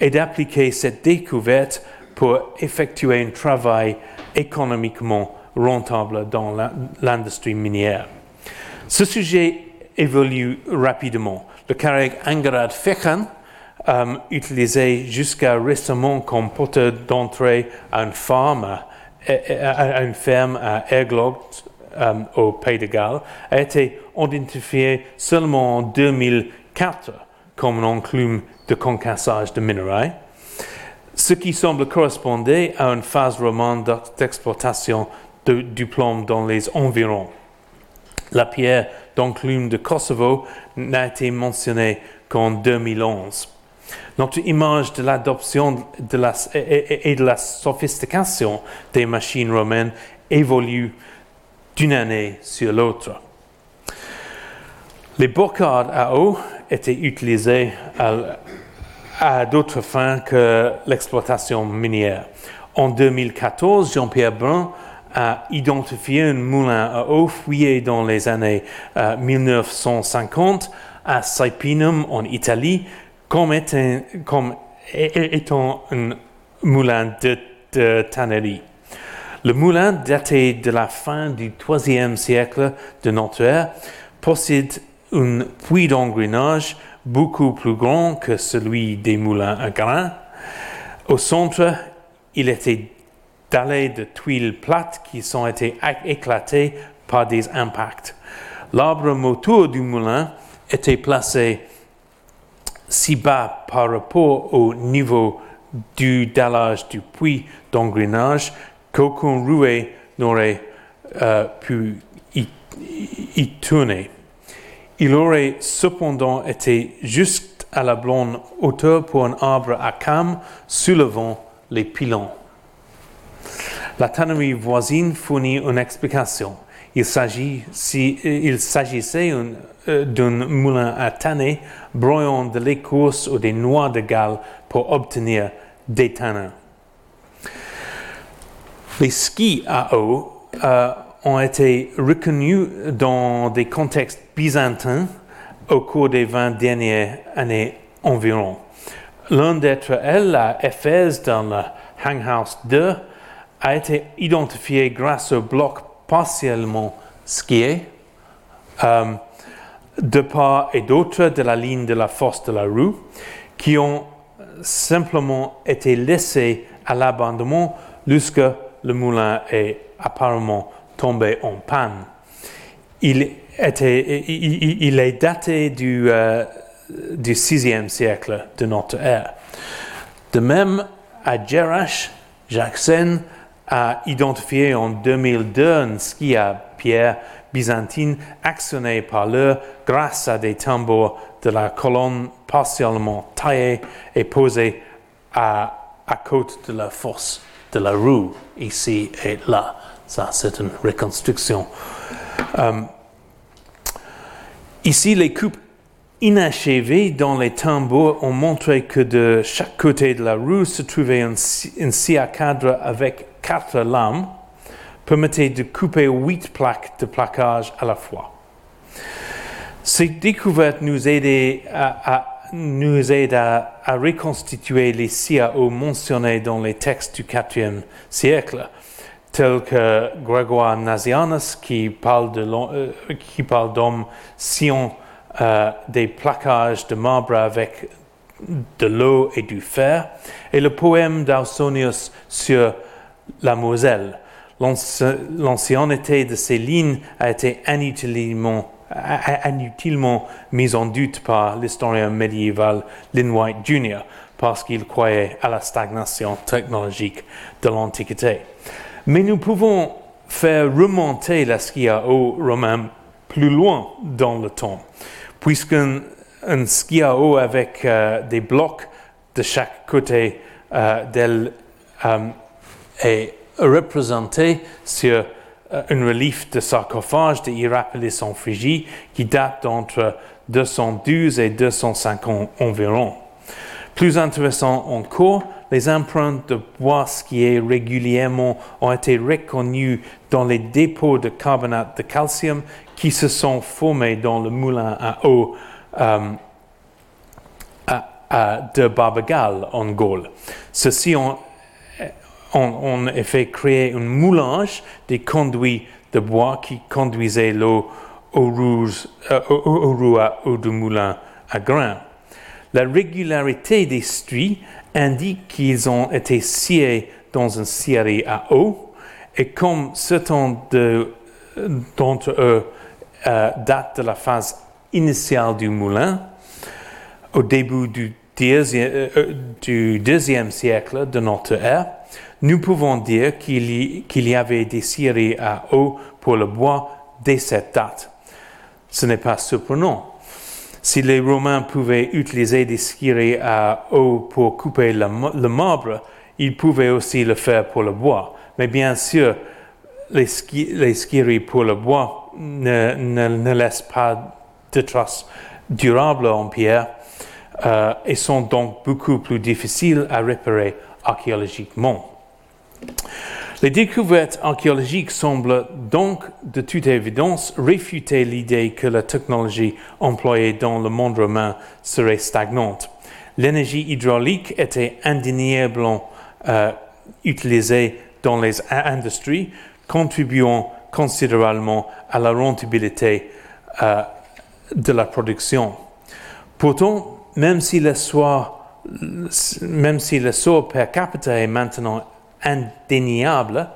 et d'appliquer cette découverte pour effectuer un travail économiquement rentable dans l'industrie minière. Ce sujet évolue rapidement. Le carré Angarad Fechan, euh, utilisé jusqu'à récemment comme porteur d'entrée à une ferme à, une ferme à Erglog, euh, au Pays de Galles, a été identifié seulement en 2004 comme un enclume de concassage de minerais ce qui semble correspondre à une phase romane d'exploitation du plomb dans les environs. La pierre d'enclume de Kosovo n'a été mentionnée qu'en 2011. Notre image de l'adoption et de la sophistication des machines romaines évolue d'une année sur l'autre. Les bocards à eau étaient utilisés à, d'autres fins que l'exploitation minière. En 2014, Jean-Pierre Brun a identifié un moulin à eau fouillé dans les années 1950 euh, à Saipinum en Italie comme étant, un moulin de, de tannerie. Le moulin, daté de la fin du IIIe siècle de notre ère, possède un puits d'engrenage beaucoup plus grand que celui des moulins à grains. Au centre, il était dallé de tuiles plates qui sont été éclatées par des impacts. L'arbre moteur du moulin était placé si bas par rapport au niveau du dallage du puits d'engrenage qu'aucun rouet n'aurait euh, pu y tourner. Il aurait cependant été juste à la blonde hauteur pour un arbre à cam soulevant les pilons. La tannerie voisine fournit une explication. Il, s'agissait d'un moulin à tanner broyant de l'écorce ou des noix de galles pour obtenir des tanins. Les skis à eau euh, ont été reconnus dans des contextes byzantins au cours des 20 dernières années environ. L'un d'entre elles, à Éphèse, dans le Hanghouse 2, a été identifié grâce au bloc partiellement skié euh, de part et d'autre de la ligne de la force de la rue qui ont simplement été laissés à l'abandonnement lorsque le moulin est apparemment tombé en panne. Il, est daté du, euh, du 6e siècle de notre ère. De même, à Jerash, Jackson a identifié en 2002 un ski à pierre byzantine actionné par l'heure grâce à des tambours de la colonne partiellement taillée et posée à, à côté de la force de la rue, ici et là. Ça, c'est une reconstruction. Euh, ici, les coupes inachevées dans les tambours ont montré que de chaque côté de la rue se trouvait un, un scie cadre avec quatre lames, permettait de couper huit plaques de plaquage à la fois. Ces découvertes nous aident à, aident à, reconstituer les CAO mentionnés dans les textes du IVe siècle, tels que Grégoire Nazianzus qui parle euh, d'hommes euh, des plaquages de marbre avec de l'eau et du fer, et le poème d'Ausonius sur la Moselle. L'ancienneté de ces lignes a été inutilement, mise en doute par l'historien médiéval Lynn White Jr. parce qu'il croyait à la stagnation technologique de l'Antiquité. Mais nous pouvons faire remonter la skiao romain plus loin dans le temps, puisqu'un un skiao avec euh, des blocs de chaque côté euh, d'elle euh, est représenté sur euh, un relief de sarcophage de Hierapolis en Phrygie qui date d'entre 212 et 250 environ. Plus intéressant encore, les empreintes de bois skiés régulièrement ont été reconnues dans les dépôts de carbonate de calcium qui se sont formés dans le moulin à eau euh, de Barbagal en Gaule. Ceux-ci ont on, a fait créer un moulage des conduits de bois qui conduisaient l'eau aux roues, euh, au, de moulin à grains. La régularité des stries indique qu'ils ont été sciés dans une scierie à eau, et comme certains d'entre eux euh, datent de la phase initiale du moulin, au début du euh, du deuxième siècle de notre ère, nous pouvons dire qu'il y, avait des scieries à eau pour le bois dès cette date. Ce n'est pas surprenant. Si les Romains pouvaient utiliser des scieries à eau pour couper le, marbre, ils pouvaient aussi le faire pour le bois. Mais bien sûr, les, scieries pour le bois ne, laissent pas de traces durables en pierre euh, et sont donc beaucoup plus difficiles à réparer archéologiquement. Les découvertes archéologiques semblent donc de toute évidence réfuter l'idée que la technologie employée dans le monde romain serait stagnante. L'énergie hydraulique était indéniablement euh, utilisée dans les industries, contribuant considérablement à la rentabilité euh, de la production. Pourtant, même si le même sort per capita est maintenant indéniable,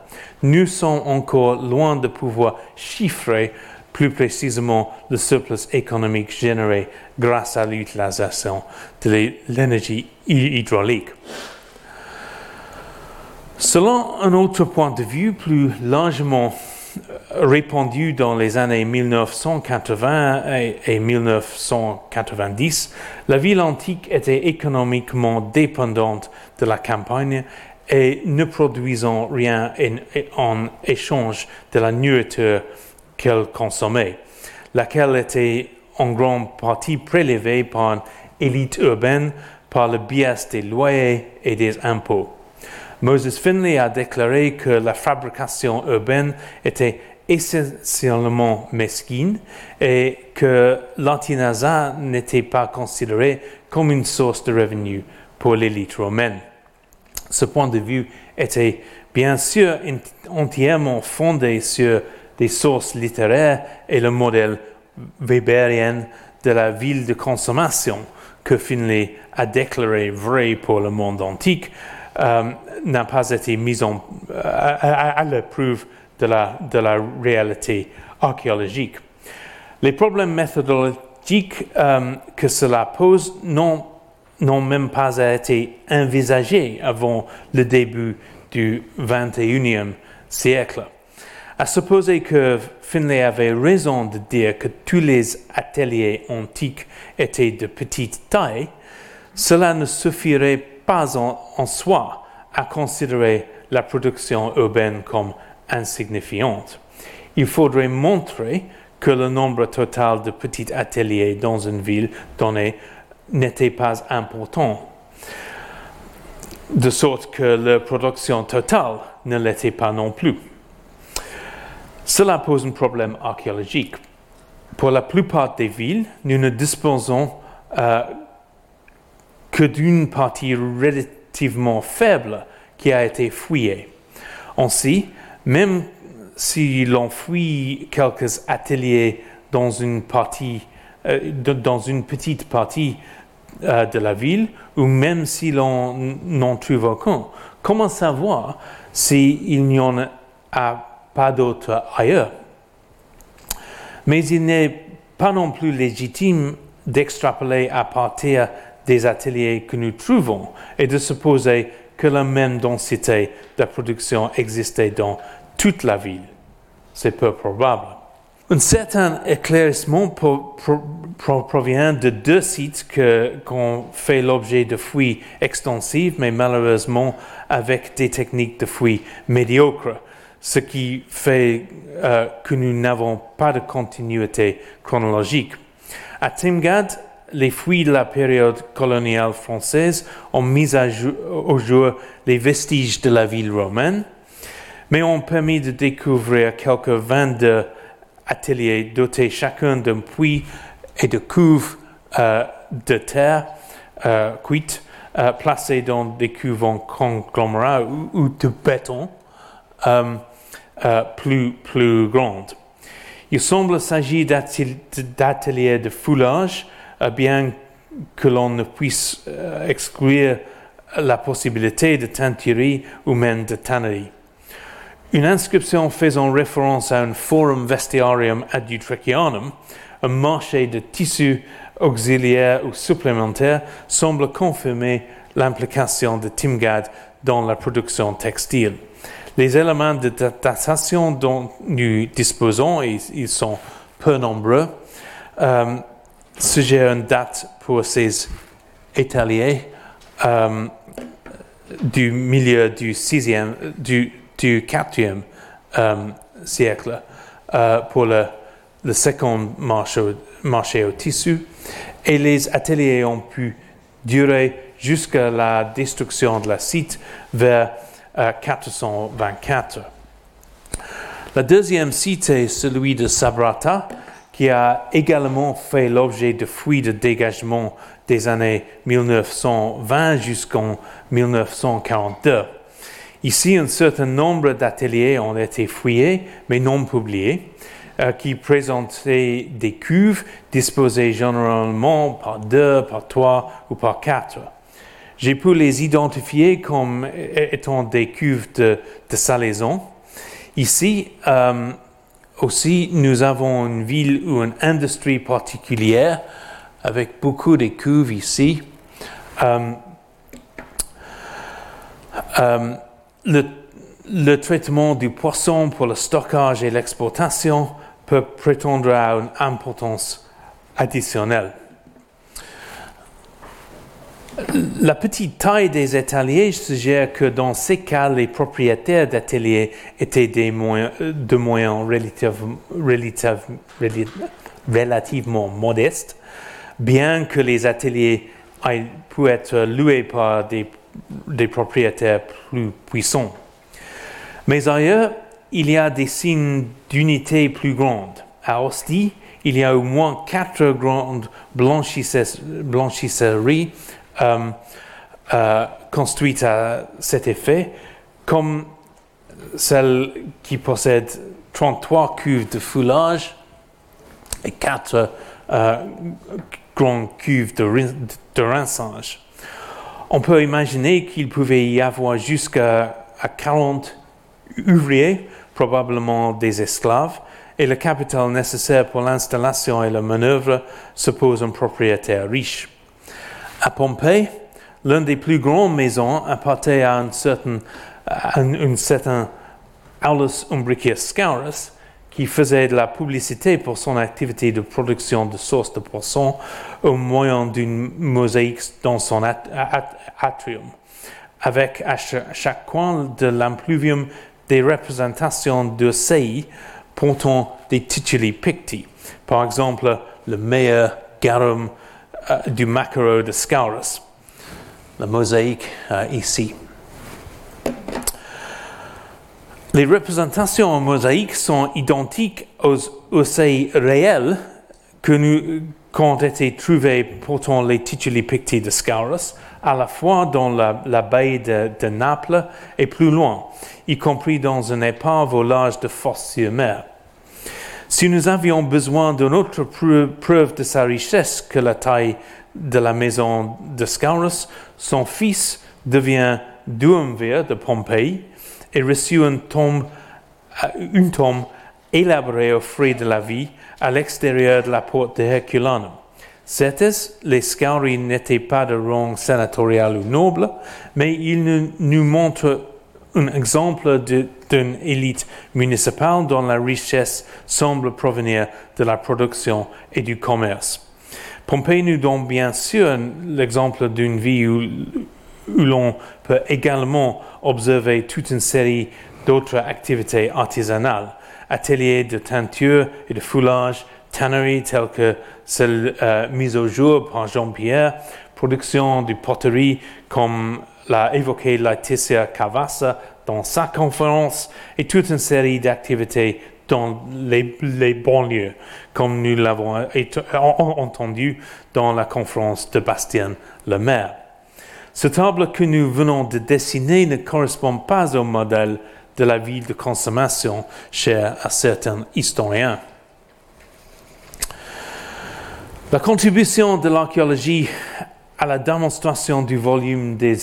nous sommes encore loin de pouvoir chiffrer plus précisément le surplus économique généré grâce à l'utilisation de l'énergie hydraulique. Selon un autre point de vue plus largement euh, répandu dans les années 1980 et 1990, la ville antique était économiquement dépendante de la campagne et ne produisant rien en, échange de la nourriture qu'elle consommait, laquelle était en grande partie prélevée par une élite urbaine par le biais des loyers et des impôts. Moses Finley a déclaré que la fabrication urbaine était essentiellement mesquine et que l'antinasa n'était pas considéré comme une source de revenus pour l'élite romaine. Ce point de vue était bien sûr entièrement fondée sur des sources littéraires et le modèle weberien de la ville de consommation que Finlay a déclaré vrai pour le monde antique, euh, n'a pas été mis en, euh, à, la preuve de la, de la réalité archéologique. Les problèmes méthodologiques euh, que cela pose n'ont même pas été envisagés avant le début du XXIe siècle. À supposer que Finlay avait raison de dire que tous les ateliers antiques étaient de petite taille, cela ne suffirait pas en, soi à considérer la production urbaine comme insignifiante. Il faudrait montrer que le nombre total de petits ateliers dans une ville donnée n'était pas important, de sorte que leur production totale ne l'était pas non plus. Cela pose un problème archéologique. Pour la plupart des villes, nous ne disposons euh, que d'une partie relativement faible qui a été fouillée. Ainsi, même si l'on fouille quelques ateliers dans une partie, euh, dans une petite partie euh, de la ville, ou même si l'on n'en trouve aucun, comment savoir s'il n'y en a pas d'autres ailleurs? Mais il n'est pas non plus légitime d'extrapoler à partir des ateliers que nous trouvons et de supposer que la même densité de production existait dans toute la ville. C'est peu probable. Un certain éclaircissement provient de deux sites qui ont fait l'objet de fouilles extensives, mais malheureusement avec des techniques de fouilles médiocres, ce qui fait euh, que nous n'avons pas de continuité chronologique. À Timgad, les fouilles de la période coloniale française ont mis au jour les vestiges de la ville romaine, mais ont permis de découvrir quelques 22 ateliers dotés chacun d'un puits et de cuves euh, de terre euh, cuite euh, placés dans des cuves en conglomérat ou, de béton plus, plus grandes. Il semble s'agir d'ateliers de foulage, bien que l'on ne puisse exclure la possibilité de teinturerie ou même de tannerie. Une inscription faisant référence à un forum vestiarium ad un marché de tissus auxiliaires ou supplémentaires, semble confirmer l'implication de Timgad dans la production textile. Les éléments de datation dont nous disposons, ils sont peu nombreux, euh, suggèrent une date pour ces étaliers euh, du milieu du sixième, du du IVe euh, siècle pour le, second marché, au tissu et les ateliers ont pu durer jusqu'à la destruction de la site vers 424. Euh, le deuxième site est celui de Sabrata, qui a également fait l'objet de fuites de dégagement des années 1920 jusqu'en 1942. Ici, un certain nombre d'ateliers ont été fouillés, mais non publiés, euh, qui présentaient des cuves disposées généralement par deux, par trois ou par quatre. J'ai pu les identifier comme étant des cuves de, salaison. Ici, euh, aussi, nous avons une ville ou une industrie particulière avec beaucoup de cuves ici. Euh, le, traitement du poisson pour le stockage et l'exportation peut prétendre à une importance additionnelle. La petite taille des ateliers suggère que dans ces cas, les propriétaires d'ateliers étaient des moyens, de moyens relativement modestes, bien que les ateliers aient pu être loués par des des propriétaires plus puissants. Mais ailleurs, il y a des signes d'unité plus grandes. À Ostie, il y a au moins quatre grandes blanchisseries euh, euh, construites à cet effet, comme celle qui possède 33 cuves de foulage et 4 euh, grandes cuves de, de rinçage. On peut imaginer qu'il pouvait y avoir jusqu'à 40 ouvriers, probablement des esclaves, et le capital nécessaire pour l'installation et la manœuvre suppose un propriétaire riche. À Pompée, l'une des plus grandes maisons appartenait à un certain, à un, certain Aulus Umbricius Scaurus, qui faisait de la publicité pour son activité de production de sauce de poisson au moyen d'une mosaïque dans son atrium, avec à chaque coin de l'impluvium des représentations de sei portant des tituli picti. Par exemple, le meilleur garum euh, du maquereau de Scaurus. La mosaïque euh, ici. Les représentations en mosaïque sont identiques aux osseilles réels que nous, qui ont été trouvés portant les tituli picti de Scaurus, à la fois dans la, baie de, Naples et plus loin, y compris dans un épave au large de Fosse-sur-Mer. Si nous avions besoin d'une autre preuve de sa richesse que la taille de la maison de Scaurus, son fils devient duumvir de Pompéi et reçut une tombe, euh, une tombe élaborée au frais de la vie à l'extérieur de la porte de Herculanum. Certes, les Scauri n'étaient pas de rang sénatorial ou noble, mais ils nous montrent un exemple d'une élite municipale dont la richesse semble provenir de la production et du commerce. Pompée nous donne bien sûr l'exemple d'une vie où, où l'on peut également observer toute une série d'autres activités artisanales, ateliers de teinture et de foulage, tanneries telles que celle euh, mise au jour par Jean-Pierre, production de poterie comme l'a évoqué Laetitia Cavassa dans sa conférence et toute une série d'activités dans les, les, banlieues, comme nous l'avons entendu dans la conférence de Bastien le maire. Ce tableau que nous venons de dessiner ne correspond pas au modèle de la ville de consommation cher à certains historiens. La contribution de l'archéologie à la démonstration du volume des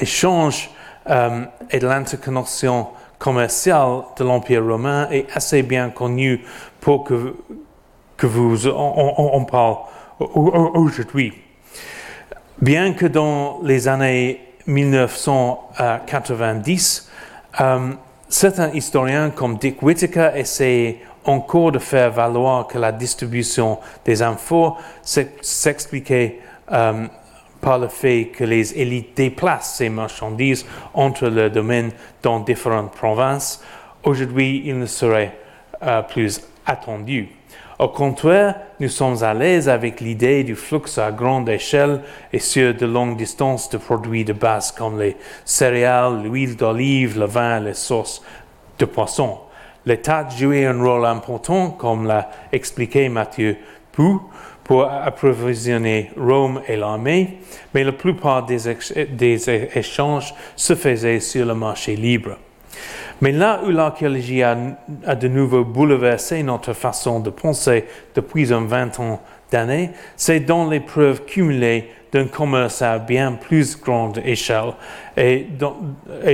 échanges euh, et de l'interconnexion commerciale de l'Empire romain est assez bien connue pour que, que vous en, parle aujourd'hui. Bien que dans les années 1990, euh, certains historiens comme Dick Whittaker essaient encore de faire valoir que la distribution des infos s'expliquait euh, par le fait que les élites déplacent ces marchandises entre leurs domaines dans différentes provinces. Aujourd'hui, il ne serait euh, plus attendu. Au contraire, nous sommes à l'aise avec l'idée du flux à grande échelle et sur de longues distances de produits de base comme les céréales, l'huile d'olive, le vin, les sauces de poisson. L'État jouait un rôle important, comme l'a expliqué Mathieu Pou, pour approvisionner Rome et l'armée, mais la plupart des, échanges se faisaient sur le marché libre. Mais là où l'archéologie a, de nouveau bouleversé notre façon de penser depuis un vingt ans d'années, c'est dans les preuves cumulées d'un commerce à bien plus grande échelle et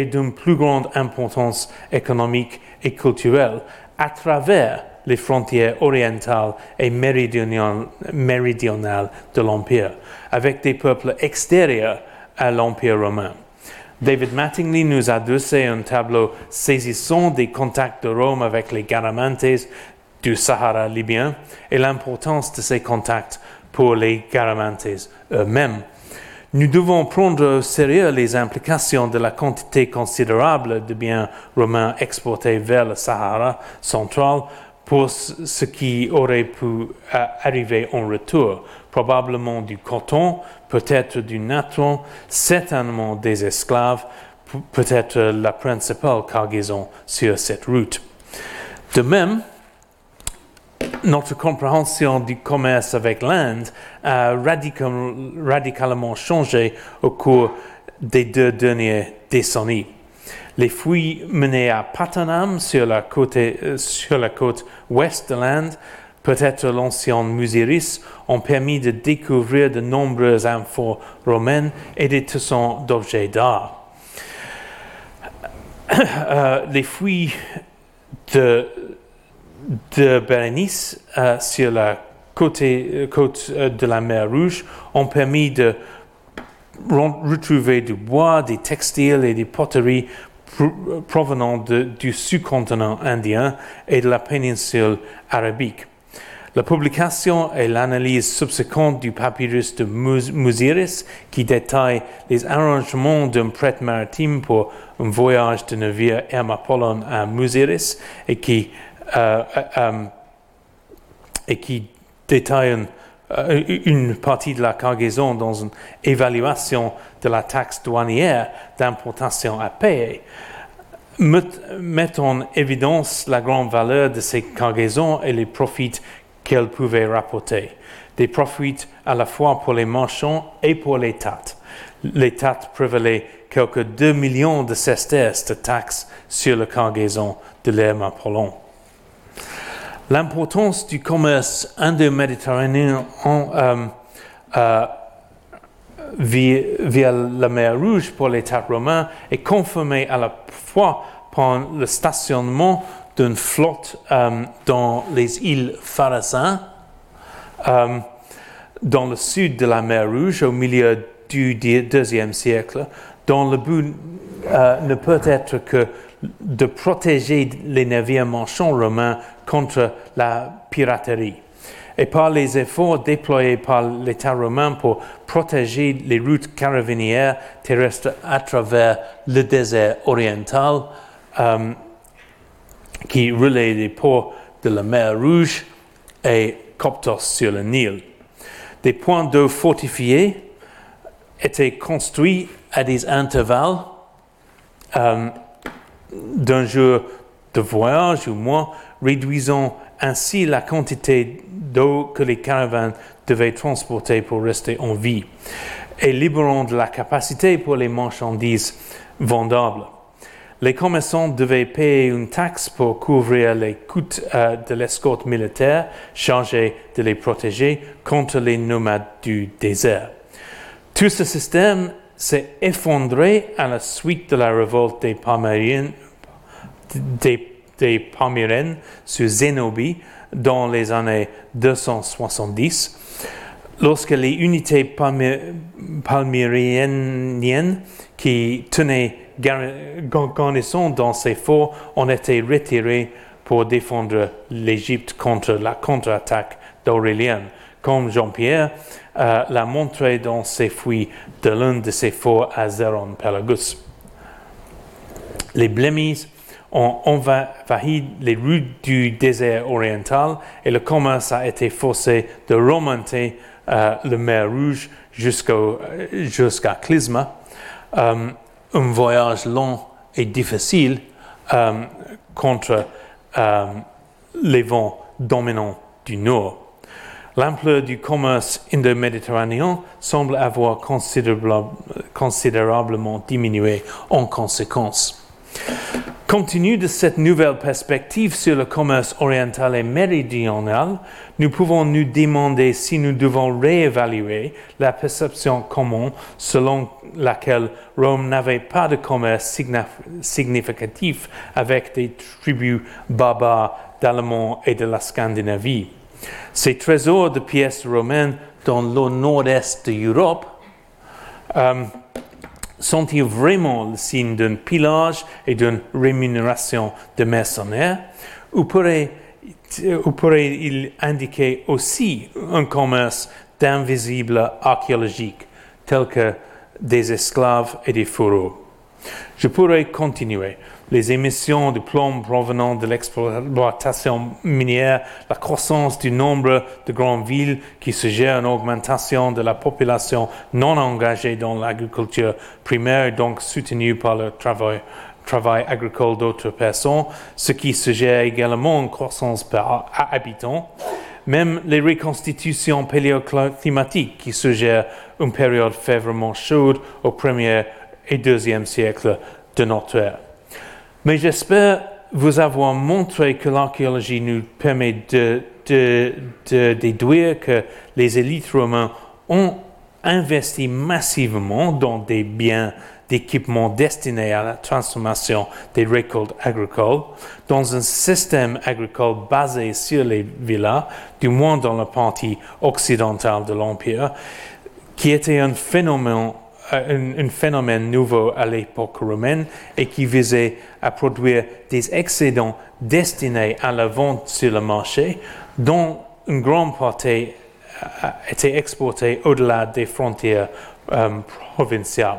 d'une plus grande importance économique et culturelle à travers les frontières orientales et méridionales, de l'Empire, avec des peuples extérieurs à l'Empire romain. David Mattingly nous a dressé un tableau saisissant des contacts de Rome avec les Garamantes du Sahara libyen et l'importance de ces contacts pour les Garamantes eux-mêmes. Nous devons prendre au sérieux les implications de la quantité considérable de biens romains exportés vers le Sahara central pour ce qui aurait pu arriver en retour, probablement du coton, peut-être du natron, certainement des esclaves, peut-être la principale cargaison sur cette route. De même, notre compréhension du commerce avec l'Inde a radicalement changé au cours des deux dernières décennies. Les fouilles menées à Patanam sur la côte, euh, côte ouest de l'Inde, peut-être l'ancien Musiris, ont permis de découvrir de nombreuses infos romaines et des tessons d'objets d'art. Euh, les fouilles de, de Bérénice euh, sur la côte, côte de la mer Rouge ont permis de retrouver du bois, des textiles et des poteries provenant du sous-continent indien et de la péninsule arabique. La publication et l'analyse subséquente du papyrus de Musiris, qui détaille les arrangements d'un prêtre maritime pour un voyage de navire Hermapollon à Musiris et qui, euh, euh, euh, détaille une partie de la cargaison dans une évaluation de la taxe douanière d'importation à payer, met en évidence la grande valeur de ces cargaisons et les profits qu'elles pouvaient rapporter. Des profits à la fois pour les marchands et pour l'État. L'État prévalait quelques 2 millions de sesterces de taxes sur la cargaison de l'herbe Apollon. L'importance du commerce indo-méditerranéen euh, euh, via, la mer Rouge pour l'État romain est confirmée à la fois par le stationnement d'une flotte euh, dans les îles Pharasin, euh, dans le sud de la mer Rouge, au milieu du deuxième siècle, dont le but euh, ne peut être que de protéger les navires marchands romains contre la piraterie. Et par les efforts déployés par l'État romain pour protéger les routes caravanières terrestres à travers le désert oriental, qui relaie les ports de la mer Rouge et Coptos sur le Nil. Des points d'eau fortifiés étaient construits à des intervalles euh, d'un jour de voyage ou moins, réduisant ainsi la quantité d'eau que les caravanes devaient transporter pour rester en vie et libérant de la capacité pour les marchandises vendables. Les commerçants devaient payer une taxe pour couvrir les coûts euh, de l'escorte militaire chargée de les protéger contre les nomades du désert. Tout ce système s'est effondré à la suite de la révolte des Palmyriens, sur Zénobie dans les années 270, lorsque les unités palmyriennes qui tenaient garnisons dans ces forts ont été retirés pour défendre l'Égypte contre la contre-attaque d'Aurélien, comme Jean-Pierre euh, l'a montré dans ses fouilles de l'un de ses forts à Zéron Pelagus. Les Blémis ont envahi les rues du désert oriental et le commerce a été forcé de remonter le mer Rouge jusqu'à Clysma. Euh, un voyage long et difficile euh, contre euh, les vents dominants du nord. L'ampleur du commerce indo-méditerranéen semble avoir considérablement diminué en conséquence. Compte tenu de cette nouvelle perspective sur le commerce oriental et méridional, nous pouvons nous demander si nous devons réévaluer la perception commune selon laquelle Rome n'avait pas de commerce significatif avec des tribus barbares d'Allemands et de la Scandinavie. Ces trésors de pièces romaines dans le nord-est de l'Europe euh, sont-ils vraiment le signe d'un pillage et d'une rémunération de mercenaires? Ou pourrait-il indiquer aussi un commerce d'invisibles archéologiques tels que des esclaves et des fourreaux? Je pourrais continuer les émissions de plomb provenant de l'exploitation minière, la croissance du nombre de grandes villes qui suggèrent une augmentation de la population non engagée dans l'agriculture primaire, donc soutenue par le travail, agricole d'autres personnes, ce qui suggère également une croissance par habitant. Même les reconstitutions paléoclimatiques qui suggèrent une période févrièrement chaude au premier et deuxième siècle de notre ère. Mais j'espère vous avoir montré que l'archéologie nous permet de, déduire que les élites romaines ont investi massivement dans des biens d'équipements destinés à la transformation des récoltes agricoles dans un système agricole basé sur les villas, du moins dans la partie occidentale de l'Empire, qui était un phénomène, euh, un, phénomène nouveau à l'époque romaine et qui visait à produire des excédents destinés à la vente sur le marché, dont une grande partie euh, était exportée au-delà des frontières euh, provinciales.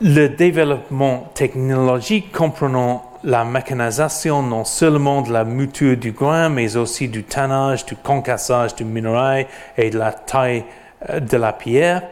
Le développement technologique comprenant la mécanisation non seulement de la mouture du grain, mais aussi du tannage, du concassage du minerai et de la taille de la pierre.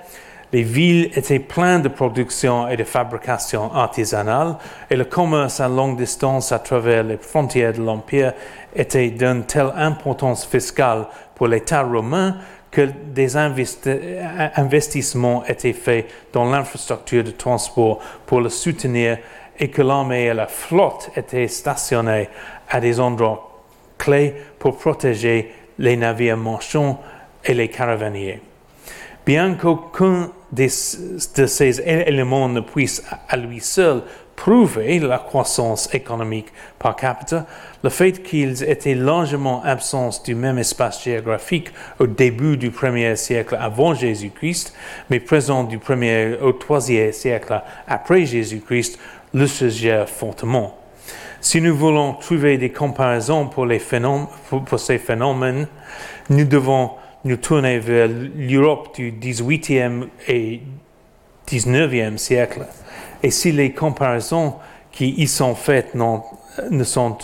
Les villes étaient pleines de production et de fabrication artisanale et le commerce à longue distance à travers les frontières de l'Empire était d'une telle importance fiscale pour l'État romain que des investissements étaient faits dans l'infrastructure de transport pour le soutenir et que l'armée et la flotte étaient stationnées à des endroits clés pour protéger les navires marchands et les caravaniers. Bien qu'aucun de ces éléments ne puisse à lui seul prouver la croissance économique par capita, le fait qu'ils étaient largement absents du même espace géographique au début du premier siècle avant Jésus-Christ, mais présents du premier au troisième siècle après Jésus-Christ, le suggère fortement. Si nous voulons trouver des comparaisons pour ces phénomènes, nous devons tourner vers l'Europe du 18e et 19e siècle et si les comparaisons qui y sont faites ne sont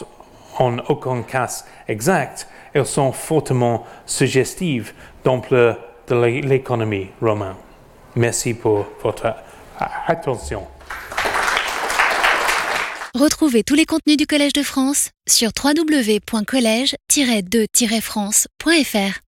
en aucun cas exactes, elles sont fortement suggestives d'ampleur de l'économie romaine. Merci pour votre attention. Retrouvez tous les contenus du Collège de France sur www.colège-2-france.fr.